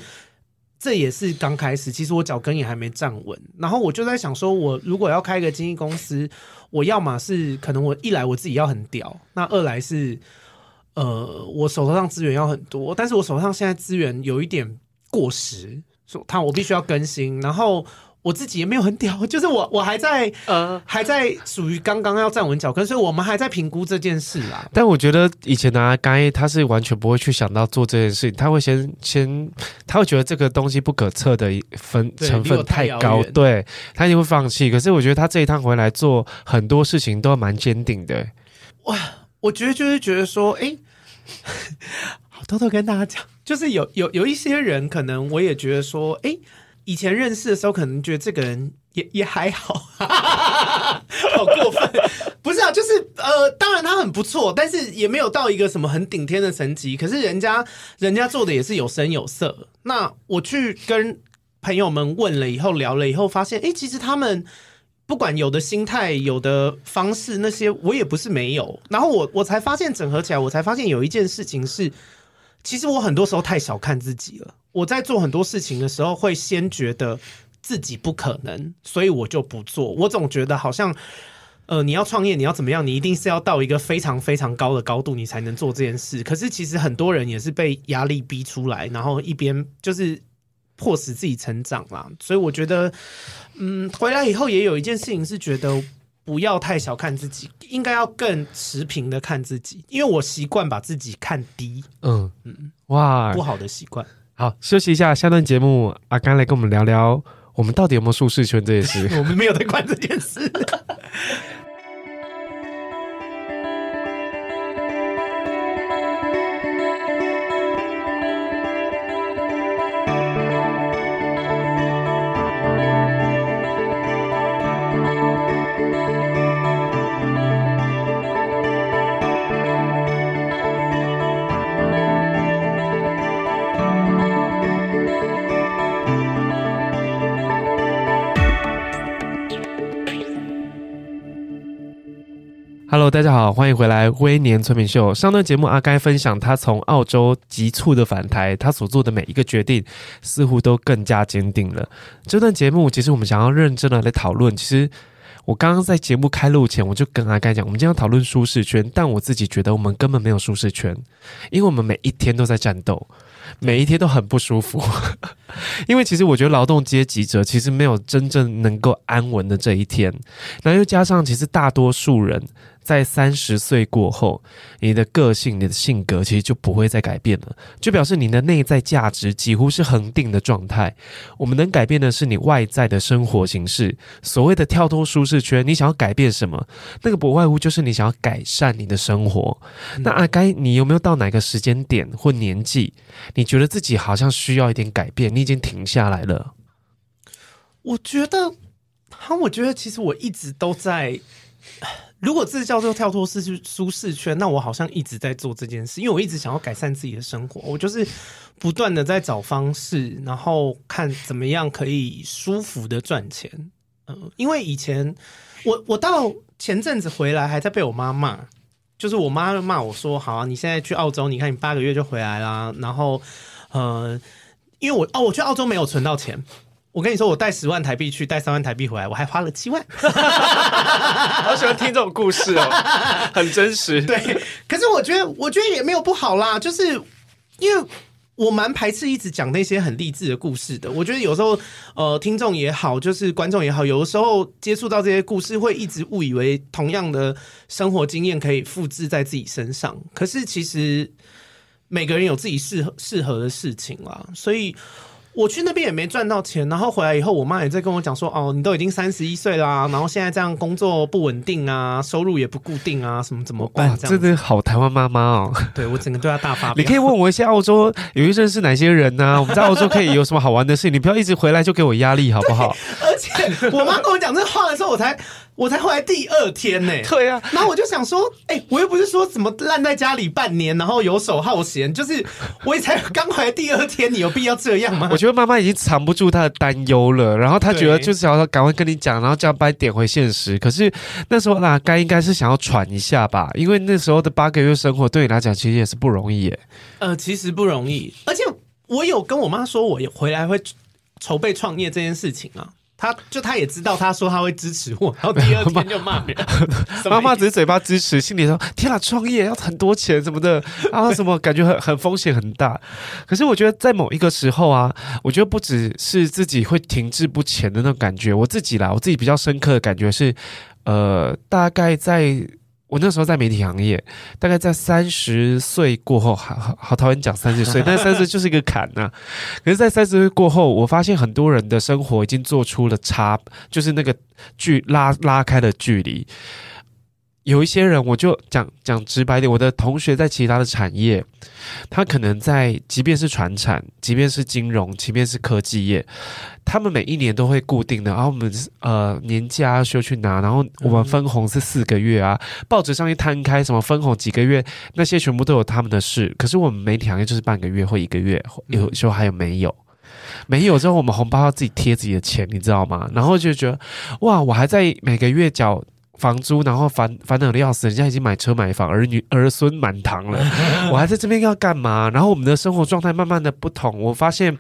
这也是刚开始。其实我脚跟也还没站稳。然后我就在想说，我如果要开一个经纪公司，我要么是可能我一来我自己要很屌，那二来是呃我手头上资源要很多，但是我手上现在资源有一点过时。说他我必须要更新，然后我自己也没有很屌，就是我我还在呃还在属于刚刚要站稳脚跟，所以我们还在评估这件事啦。但我觉得以前的阿该他是完全不会去想到做这件事情，他会先先他会觉得这个东西不可测的分成分太高，对他一定会放弃。可是我觉得他这一趟回来做很多事情都蛮坚定的。哇，我觉得就是觉得说，哎。好，偷偷跟大家讲，就是有有有一些人，可能我也觉得说，哎、欸，以前认识的时候，可能觉得这个人也 也还好，好过分，不是啊，就是呃，当然他很不错，但是也没有到一个什么很顶天的层级。可是人家人家做的也是有声有色。那我去跟朋友们问了以后，聊了以后，发现，哎、其实他们。不管有的心态、有的方式，那些我也不是没有。然后我我才发现整合起来，我才发现有一件事情是，其实我很多时候太小看自己了。我在做很多事情的时候，会先觉得自己不可能，所以我就不做。我总觉得好像，呃，你要创业，你要怎么样，你一定是要到一个非常非常高的高度，你才能做这件事。可是其实很多人也是被压力逼出来，然后一边就是。迫使自己成长啦，所以我觉得，嗯，回来以后也有一件事情是觉得不要太小看自己，应该要更持平的看自己，因为我习惯把自己看低，嗯嗯，哇，不好的习惯。好，休息一下，下段节目阿甘来跟我们聊聊，我们到底有没有舒适圈这件事？我们没有在管这件事。Hello，大家好，欢迎回来《微年村民秀》。上段节目，阿该分享他从澳洲急促的返台，他所做的每一个决定，似乎都更加坚定了。这段节目，其实我们想要认真的来讨论。其实我刚刚在节目开录前，我就跟阿该讲，我们今天要讨论舒适圈，但我自己觉得我们根本没有舒适圈，因为我们每一天都在战斗。每一天都很不舒服，因为其实我觉得劳动阶级者其实没有真正能够安稳的这一天，然后又加上其实大多数人。在三十岁过后，你的个性、你的性格其实就不会再改变了，就表示你的内在价值几乎是恒定的状态。我们能改变的是你外在的生活形式。所谓的跳脱舒适圈，你想要改变什么？那个不外乎就是你想要改善你的生活。嗯、那阿该，你有没有到哪个时间点或年纪，你觉得自己好像需要一点改变？你已经停下来了？我觉得，哈，我觉得其实我一直都在。如果这叫做跳脱舒适舒适圈，那我好像一直在做这件事，因为我一直想要改善自己的生活，我就是不断的在找方式，然后看怎么样可以舒服的赚钱。嗯、因为以前我我到前阵子回来还在被我妈骂，就是我妈骂我说：“好啊，你现在去澳洲，你看你八个月就回来啦。”然后呃，因为我哦，我去澳洲没有存到钱。我跟你说，我带十万台币去，带三万台币回来，我还花了七万。好喜欢听这种故事哦，很真实。对，可是我觉得，我觉得也没有不好啦，就是因为我蛮排斥一直讲那些很励志的故事的。我觉得有时候，呃，听众也好，就是观众也好，有的时候接触到这些故事，会一直误以为同样的生活经验可以复制在自己身上。可是其实每个人有自己适合适合的事情啦，所以。我去那边也没赚到钱，然后回来以后，我妈也在跟我讲说：“哦，你都已经三十一岁啦，然后现在这样工作不稳定啊，收入也不固定啊，什么怎么办？”这样真的好台湾妈妈哦！对，我整个对她大发。你可以问我一些澳洲有一认识哪些人呢、啊？我们在澳洲可以有什么好玩的事情？你不要一直回来就给我压力好不好？而且我妈跟我讲这话的时候，我才。我才回来第二天呢、欸，对啊，然后我就想说，哎、欸，我又不是说怎么烂在家里半年，然后游手好闲，就是我也才刚回来第二天，你有必要这样吗？我觉得妈妈已经藏不住她的担忧了，然后她觉得就是想要赶快跟你讲，然后这样把你点回现实。可是那时候那该应该是想要喘一下吧，因为那时候的八个月生活对你来讲其实也是不容易耶。呃，其实不容易，而且我有跟我妈说，我回来会筹备创业这件事情啊。他就他也知道，他说他会支持我，然后第二天就骂别人。妈妈只是嘴巴支持，心里说：“天啊，创业要很多钱什么的啊，什么感觉很很风险很大。”可是我觉得在某一个时候啊，我觉得不只是自己会停滞不前的那种感觉，我自己啦，我自己比较深刻的感觉是，呃，大概在。我那时候在媒体行业，大概在三十岁过后，好好好讨厌讲三十岁，但三十岁就是一个坎呐、啊。可是，在三十岁过后，我发现很多人的生活已经做出了差，就是那个距拉拉开了距离。有一些人，我就讲讲直白点，我的同学在其他的产业，他可能在，即便是传产，即便是金融，即便是科技业，他们每一年都会固定的，然后我们呃年假休去拿，然后我们分红是四个月啊，报纸上一摊开，什么分红几个月，那些全部都有他们的事。可是我们媒体行业就是半个月或一个月，有时候还有没有，没有之后我们红包要自己贴自己的钱，你知道吗？然后就觉得哇，我还在每个月缴。房租，然后烦烦恼的要死，人家已经买车买房，儿女儿孙满堂了，我还在这边要干嘛？然后我们的生活状态慢慢的不同，我发现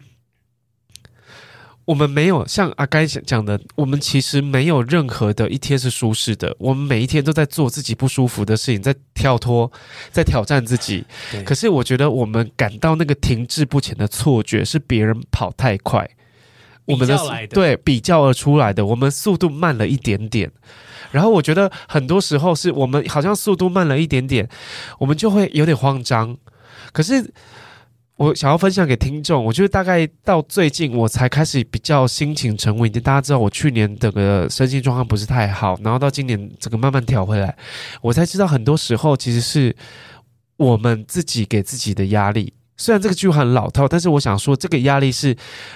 我们没有像阿该讲的，我们其实没有任何的一天是舒适的，我们每一天都在做自己不舒服的事情，在跳脱，在挑战自己。可是我觉得我们感到那个停滞不前的错觉，是别人跑太快，我们的，的对比较而出来的，我们速度慢了一点点。然后我觉得很多时候是我们好像速度慢了一点点，我们就会有点慌张。可是我想要分享给听众，我觉得大概到最近我才开始比较心情沉稳一点。大家知道我去年这个身心状况不是太好，然后到今年这个慢慢调回来，我才知道很多时候其实是我们自己给自己的压力。虽然这个句很老套，但是我想说这个压力是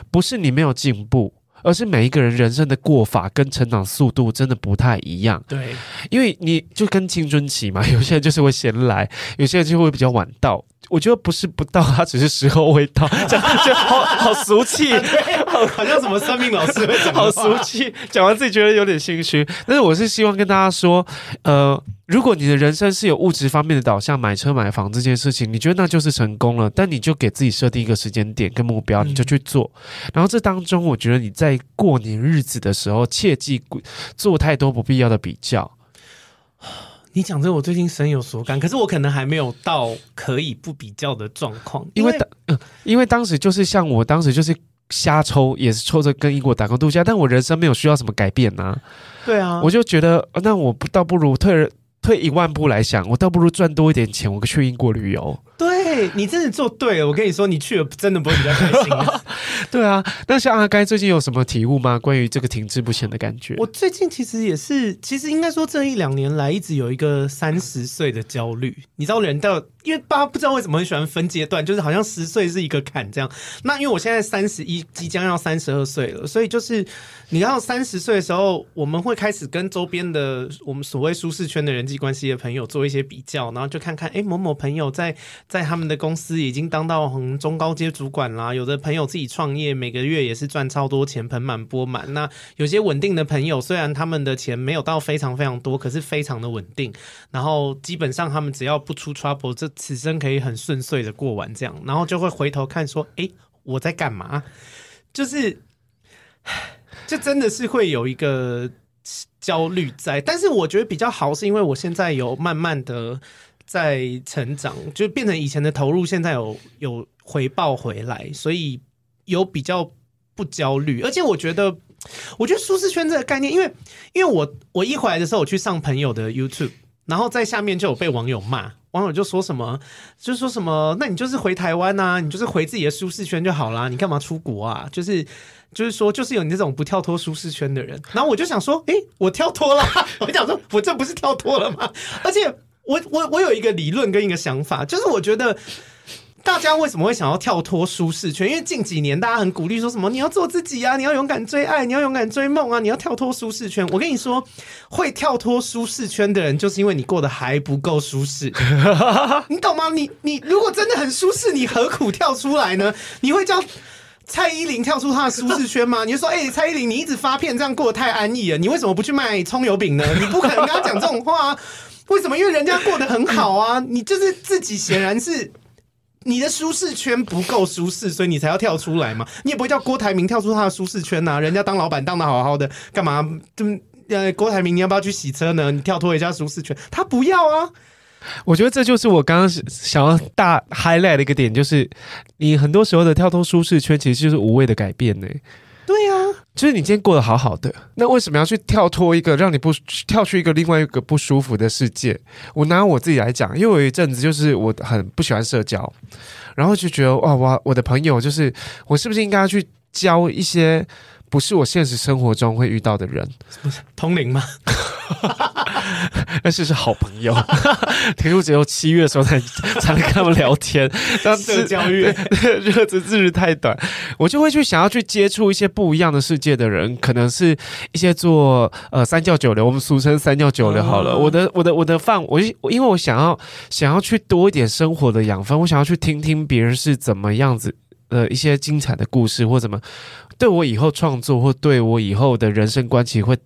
不是你没有进步？而是每一个人人生的过法跟成长速度真的不太一样。对，因为你就跟青春期嘛，有些人就是会先来，有些人就会比较晚到。我觉得不是不到，他只是时候未到，这样就好好俗气，好像什么生命老师会讲，好俗气。讲完自己觉得有点心虚，但是我是希望跟大家说，呃，如果你的人生是有物质方面的导向，买车买房这件事情，你觉得那就是成功了，但你就给自己设定一个时间点跟目标，你就去做。嗯、然后这当中，我觉得你在过年日子的时候，切记做太多不必要的比较。你讲这，我最近深有所感。可是我可能还没有到可以不比较的状况，因为，因为当、呃，因为当时就是像我当时就是瞎抽，也是抽着跟英国打工度假，但我人生没有需要什么改变呐、啊。对啊，我就觉得，那我不倒不如退退一万步来想，我倒不如赚多一点钱，我去英国旅游。对，你真的做对了，我跟你说，你去了真的不会比较开心。对啊，那像阿该最近有什么体悟吗？关于这个停滞不前的感觉？我最近其实也是，其实应该说这一两年来一直有一个三十岁的焦虑。你知道人到，因为大家不知道为什么很喜欢分阶段，就是好像十岁是一个坎这样。那因为我现在三十一，即将要三十二岁了，所以就是你要三十岁的时候，我们会开始跟周边的我们所谓舒适圈的人际关系的朋友做一些比较，然后就看看，哎，某某朋友在在他们的公司已经当到很中高阶主管啦，有的朋友自己创业，每个月也是赚超多钱，盆满钵满。那有些稳定的朋友，虽然他们的钱没有到非常非常多，可是非常的稳定。然后基本上他们只要不出 trouble，这此生可以很顺遂的过完这样。然后就会回头看说，哎，我在干嘛？就是，就真的是会有一个焦虑在。但是我觉得比较好，是因为我现在有慢慢的。在成长，就变成以前的投入，现在有有回报回来，所以有比较不焦虑。而且我觉得，我觉得舒适圈这个概念，因为因为我我一回来的时候，我去上朋友的 YouTube，然后在下面就有被网友骂，网友就说什么，就说什么，那你就是回台湾啊，你就是回自己的舒适圈就好啦，你干嘛出国啊？就是就是说，就是有你这种不跳脱舒适圈的人。然后我就想说，诶，我跳脱了，我想说，我这不是跳脱了吗？而且。我我我有一个理论跟一个想法，就是我觉得大家为什么会想要跳脱舒适圈？因为近几年大家很鼓励说什么你要做自己啊，你要勇敢追爱，你要勇敢追梦啊，你要跳脱舒适圈。我跟你说，会跳脱舒适圈的人，就是因为你过得还不够舒适，你懂吗？你你如果真的很舒适，你何苦跳出来呢？你会叫蔡依林跳出她的舒适圈吗？你就说，哎、欸，蔡依林，你一直发片这样过得太安逸了，你为什么不去卖葱油饼呢？你不可能跟他讲这种话啊。为什么？因为人家过得很好啊！你就是自己显然是你的舒适圈不够舒适，所以你才要跳出来嘛。你也不会叫郭台铭跳出他的舒适圈呐、啊，人家当老板当得好好的，干嘛？就呃，郭台铭你要不要去洗车呢？你跳脱一下舒适圈，他不要啊。我觉得这就是我刚刚想要大 highlight 的一个点，就是你很多时候的跳脱舒适圈，其实就是无谓的改变呢。就是你今天过得好好的，那为什么要去跳脱一个让你不跳去一个另外一个不舒服的世界？我拿我自己来讲，因为我有一阵子就是我很不喜欢社交，然后就觉得哇我，我的朋友就是我是不是应该要去交一些不是我现实生活中会遇到的人？不是通灵吗？但是是好朋友，听说只有七月的时候才才能跟他们聊天，但社交月日子日子太短，我就会去想要去接触一些不一样的世界的人，可能是一些做呃三教九流，我们俗称三教九流好了。我的我的我的饭，我因为我想要想要去多一点生活的养分，我想要去听听别人是怎么样子呃一些精彩的故事，或怎么对我以后创作或对我以后的人生观其实会。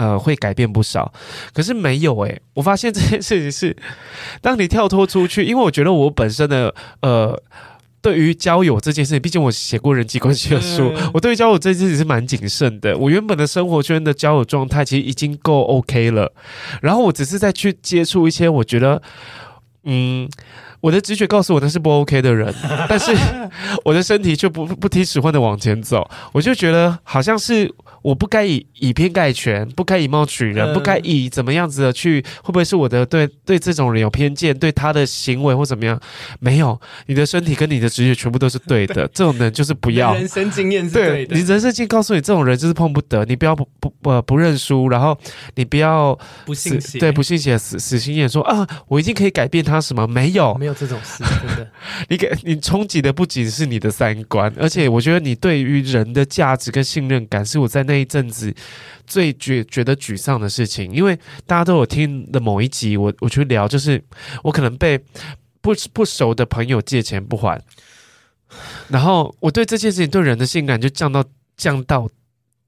呃，会改变不少，可是没有诶、欸，我发现这件事情是，当你跳脱出去，因为我觉得我本身的呃，对于交友这件事情，毕竟我写过人际关系的书，嗯、我对于交友这件事情是蛮谨慎的。我原本的生活圈的交友状态其实已经够 OK 了，然后我只是在去接触一些我觉得，嗯，我的直觉告诉我那是不 OK 的人，但是我的身体却不不听使唤的往前走，我就觉得好像是。我不该以以偏概全，不该以貌取人，不该以怎么样子的去，会不会是我的对对这种人有偏见，对他的行为或怎么样？没有，你的身体跟你的直觉全部都是对的，这种人就是不要。人生经验是对的，对你人生经验告诉你，这种人就是碰不得，你不要不不不不认输，然后你不要不信邪，对不信邪死死心眼说啊，我一定可以改变他什么？没有，没有这种事，真的。你给你冲击的不仅是你的三观，而且我觉得你对于人的价值跟信任感，是我在那一阵子最觉觉得沮丧的事情。因为大家都有听的某一集，我我去聊，就是我可能被不 不熟的朋友借钱不还，然后我对这件事情对人的信任感就降到降到。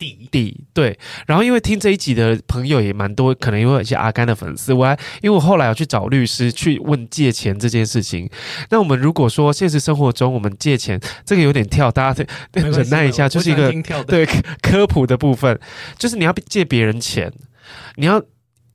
底底对，然后因为听这一集的朋友也蛮多，可能因为有一些阿甘的粉丝。我还因为我后来有去找律师去问借钱这件事情。那我们如果说现实生活中我们借钱，这个有点跳，大家 忍耐一下，就是一个对科普的部分，就是你要借别人钱，你要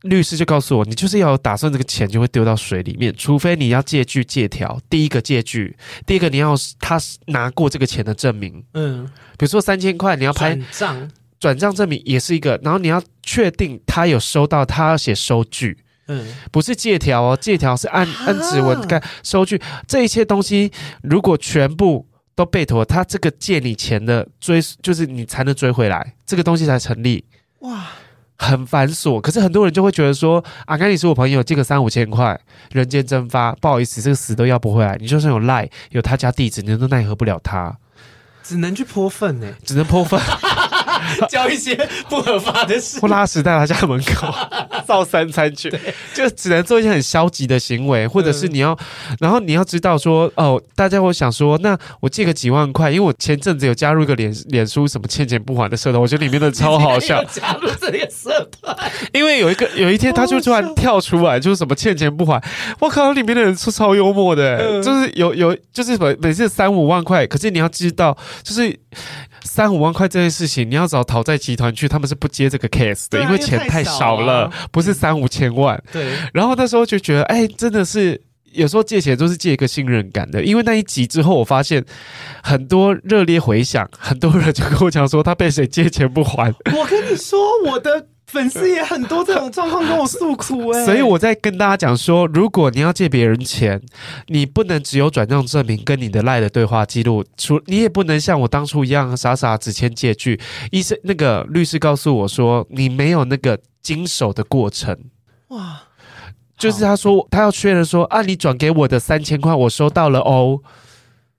律师就告诉我，你就是要打算这个钱就会丢到水里面，除非你要借据借条，第一个借据，第一个你要他拿过这个钱的证明，嗯，比如说三千块，你要拍账。转账证明也是一个，然后你要确定他有收到，他要写收据，嗯，不是借条哦，借条是按按指纹盖收据，这一切东西如果全部都被妥，他这个借你钱的追就是你才能追回来，这个东西才成立。哇，很繁琐，可是很多人就会觉得说，阿甘你是我朋友，借个三五千块，人间蒸发，不好意思，这个死都要不回来。你就算有赖有他家地址，你都奈何不了他，只能去泼粪呢，只能泼粪。教一些不合法的事，不拉屎在他家门口 造三餐去，就只能做一些很消极的行为，或者是你要，嗯、然后你要知道说，哦，大家会想说，那我借个几万块，因为我前阵子有加入一个脸脸书什么欠钱不还的社团，我觉得里面的超好笑。加入这个社团，因为有一个有一天他就突然跳出来，就是什么欠钱不还，我靠，里面的人是超幽默的，嗯、就是有有就是每每次三五万块，可是你要知道，就是。三五万块这件事情，你要找讨债集团去，他们是不接这个 case 的，啊、因为钱太少了，啊、不是三五千万。对。然后那时候就觉得，哎、欸，真的是有时候借钱都是借一个信任感的。因为那一集之后，我发现很多热烈回响，很多人就跟我讲说，他被谁借钱不还。我跟你说，我的。粉丝也很多这种状况跟我诉苦哎，所以我在跟大家讲说，如果你要借别人钱，你不能只有转账证明跟你的赖的对话记录，除你也不能像我当初一样傻傻只签借据。医生那个律师告诉我说，你没有那个经手的过程。哇，就是他说他要确认说，啊，你转给我的三千块我收到了哦。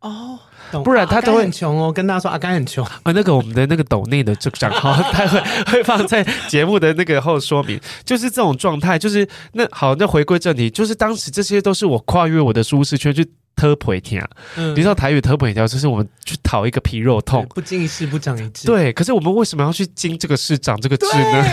哦。不然他都会很穷哦，跟大家说阿甘很穷啊。那个我们的那个抖内的这个账号，他会会放在节目的那个后说明，就是这种状态。就是那好，那回归正题，就是当时这些都是我跨越我的舒适圈去特陪听啊。嗯，你知道台语特陪听就是我们去讨一个皮肉痛，不经一事不长一智。对，可是我们为什么要去经这个事长这个智呢？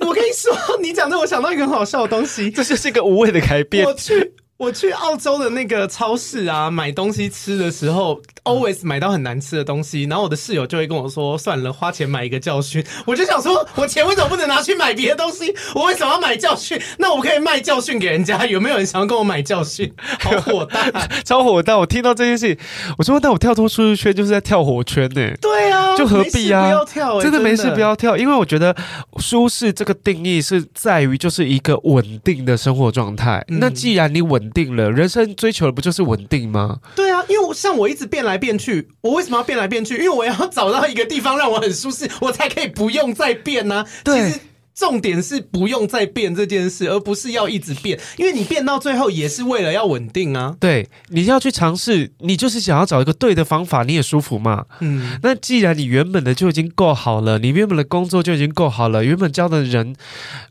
我跟你说，你讲的我想到一个很好笑的东西，这就是一个无谓的改变。我去。我去澳洲的那个超市啊，买东西吃的时候，always 买到很难吃的东西，然后我的室友就会跟我说：“算了，花钱买一个教训。”我就想说，我钱为什么不能拿去买别的东西？我为什么要买教训？那我可以卖教训给人家，有没有人想要跟我买教训？好火大，超火大！我听到这件事，我说：“那我跳脱舒适圈就是在跳火圈呢。”对啊，就何必啊？不要跳，真的没事不要跳，因为我觉得舒适这个定义是在于就是一个稳定的生活状态。那既然你稳定了，人生。追求的不就是稳定吗？对啊，因为我像我一直变来变去，我为什么要变来变去？因为我要找到一个地方让我很舒适，我才可以不用再变呢、啊。对，其实重点是不用再变这件事，而不是要一直变。因为你变到最后也是为了要稳定啊。对，你要去尝试，你就是想要找一个对的方法，你也舒服嘛。嗯，那既然你原本的就已经够好了，你原本的工作就已经够好了，原本交的人，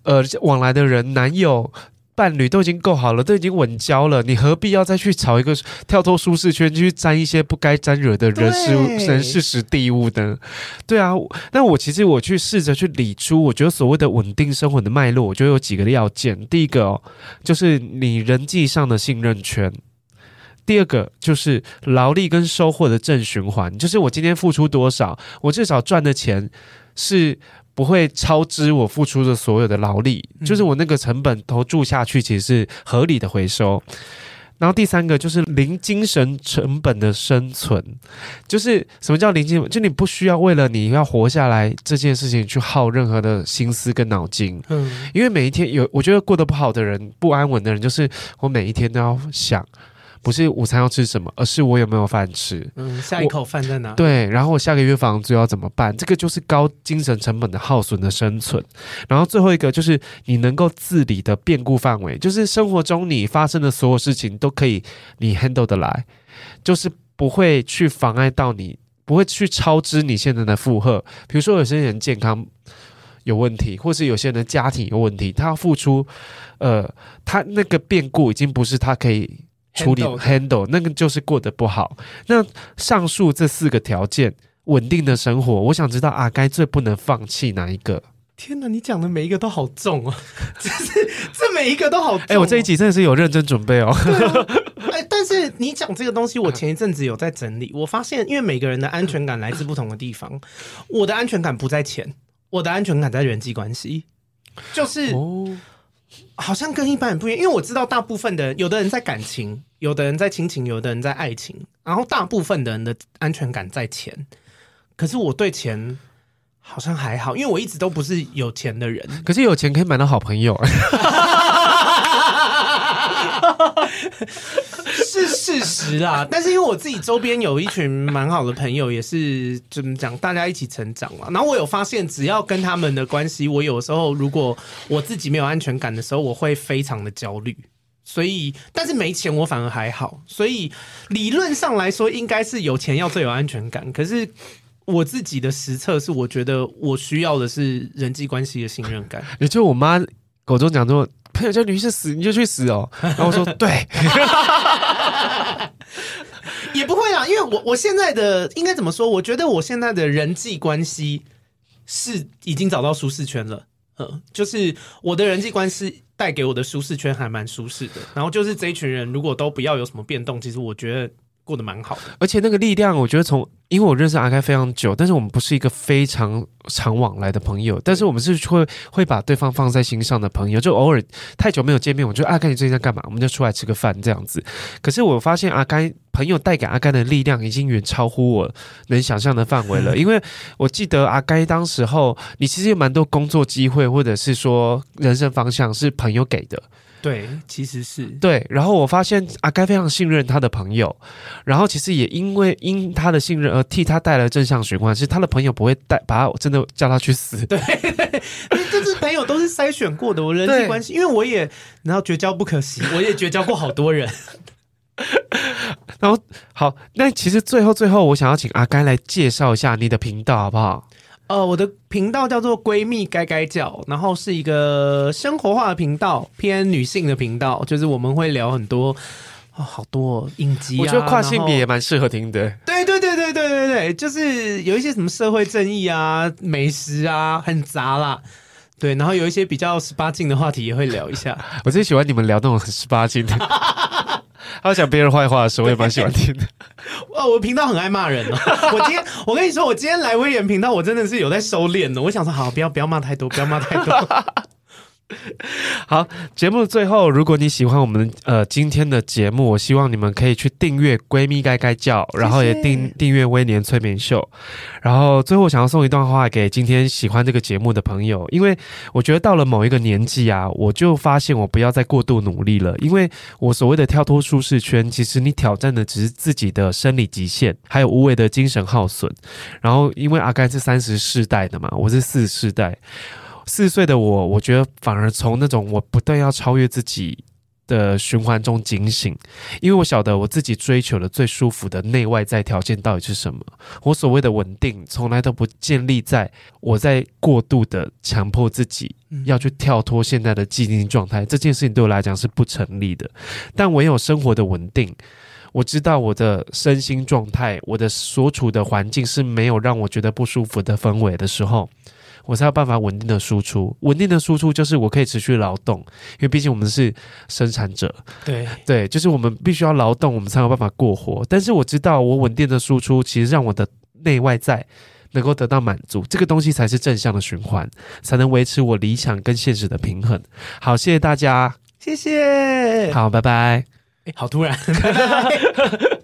呃，往来的人，男友。伴侣都已经够好了，都已经稳交了，你何必要再去找一个跳脱舒适圈，去沾一些不该沾惹的人事物、人事时地物呢？对啊，那我其实我去试着去理出，我觉得所谓的稳定生活的脉络，我觉得有几个要件。第一个哦，就是你人际上的信任圈；第二个就是劳力跟收获的正循环，就是我今天付出多少，我至少赚的钱是。不会超支我付出的所有的劳力，就是我那个成本投注下去，其实是合理的回收。然后第三个就是零精神成本的生存，就是什么叫零精神？就你不需要为了你要活下来这件事情去耗任何的心思跟脑筋。嗯，因为每一天有，我觉得过得不好的人、不安稳的人，就是我每一天都要想。不是午餐要吃什么，而是我有没有饭吃。嗯，下一口饭在哪？对，然后我下个月房租要怎么办？这个就是高精神成本的耗损的生存。然后最后一个就是你能够自理的变故范围，就是生活中你发生的所有事情都可以你 handle 得来，就是不会去妨碍到你，不会去超支你现在的负荷。比如说有些人健康有问题，或是有些人的家庭有问题，他要付出，呃，他那个变故已经不是他可以处理 handle, 那个就是过得不好。那上述这四个条件，稳定的生活，我想知道啊该最不能放弃哪一个？天哪，你讲的每一个都好重哦，这是这每一个都好重，哦。哎，欸，我这一集真的是有认真准备哦。哎，欸，但是你讲这个东西，我前一阵子有在整理，我发现，因为每个人的安全感来自不同的地方，我的安全感不在钱。我的安全感在人际关系，就是好像跟一般人不一样，因为我知道大部分的人，有的人在感情，有的人在亲情，有的人在爱情，然后大部分的人的安全感在钱。可是我对钱好像还好，因为我一直都不是有钱的人。可是有钱可以买到好朋友。是事实啦，但是因为我自己周边有一群蛮好的朋友，也是怎么讲，大家一起成长嘛。然后我有发现，只要跟他们的关系，我有时候如果我自己没有安全感的时候，我会非常的焦虑。所以，但是没钱我反而还好。所以理论上来说，应该是有钱要最有安全感。可是我自己的实测是，我觉得我需要的是人际关系的信任感。也就我妈口中讲说。朋友叫女士死，你就去死哦。然后我说对，也不会啦，因为我我现在的应该怎么说？我觉得我现在的人际关系是已经找到舒适圈了。嗯，就是我的人际关系带给我的舒适圈还蛮舒适的。然后就是这一群人，如果都不要有什么变动，其实我觉得。过得蛮好的，而且那个力量，我觉得从因为我认识阿甘非常久，但是我们不是一个非常常往来的朋友，但是我们是会会把对方放在心上的朋友，就偶尔太久没有见面，我就阿甘你最近在干嘛？我们就出来吃个饭这样子。可是我发现阿甘朋友带给阿甘的力量已经远超乎我能想象的范围了，因为我记得阿该当时候，你其实有蛮多工作机会，或者是说人生方向是朋友给的。对，其实是对。然后我发现阿该非常信任他的朋友，然后其实也因为因他的信任而替他带来正向循环。其实他的朋友不会带把他真的叫他去死。对，这是朋友都是筛选过的。我人际关系，因为我也然后绝交不可惜，我也绝交过好多人。然后好，那其实最后最后，我想要请阿该来介绍一下你的频道，好不好？呃，我的频道叫做“闺蜜该该叫”，然后是一个生活化的频道，偏女性的频道，就是我们会聊很多哦，好多影集啊，我觉得跨性别也蛮适合听的。对对对对对对对，就是有一些什么社会正义啊、美食啊，很杂啦。对，然后有一些比较十八禁的话题也会聊一下。我最喜欢你们聊那种很十八禁的。他讲别人坏话的时候，我也蛮喜欢听的。哦，我频道很爱骂人哦。我今天，我跟你说，我今天来威廉频道，我真的是有在收敛的。我想说，好，不要不要骂太多，不要骂太多。好，节目的最后，如果你喜欢我们呃今天的节目，我希望你们可以去订阅《闺蜜该该叫》，然后也订订阅威廉催眠秀。然后最后，想要送一段话给今天喜欢这个节目的朋友，因为我觉得到了某一个年纪啊，我就发现我不要再过度努力了，因为我所谓的跳脱舒适圈，其实你挑战的只是自己的生理极限，还有无谓的精神耗损。然后，因为阿甘是三十世代的嘛，我是四十世代。四十岁的我，我觉得反而从那种我不断要超越自己的循环中警醒，因为我晓得我自己追求的最舒服的内外在条件到底是什么。我所谓的稳定，从来都不建立在我在过度的强迫自己要去跳脱现在的既定状态，这件事情对我来讲是不成立的。但唯有生活的稳定，我知道我的身心状态，我的所处的环境是没有让我觉得不舒服的氛围的时候。我才有办法稳定的输出，稳定的输出就是我可以持续劳动，因为毕竟我们是生产者，对对，就是我们必须要劳动，我们才有办法过活。但是我知道，我稳定的输出其实让我的内外在能够得到满足，这个东西才是正向的循环，才能维持我理想跟现实的平衡。好，谢谢大家，谢谢，好，拜拜。哎，好突然。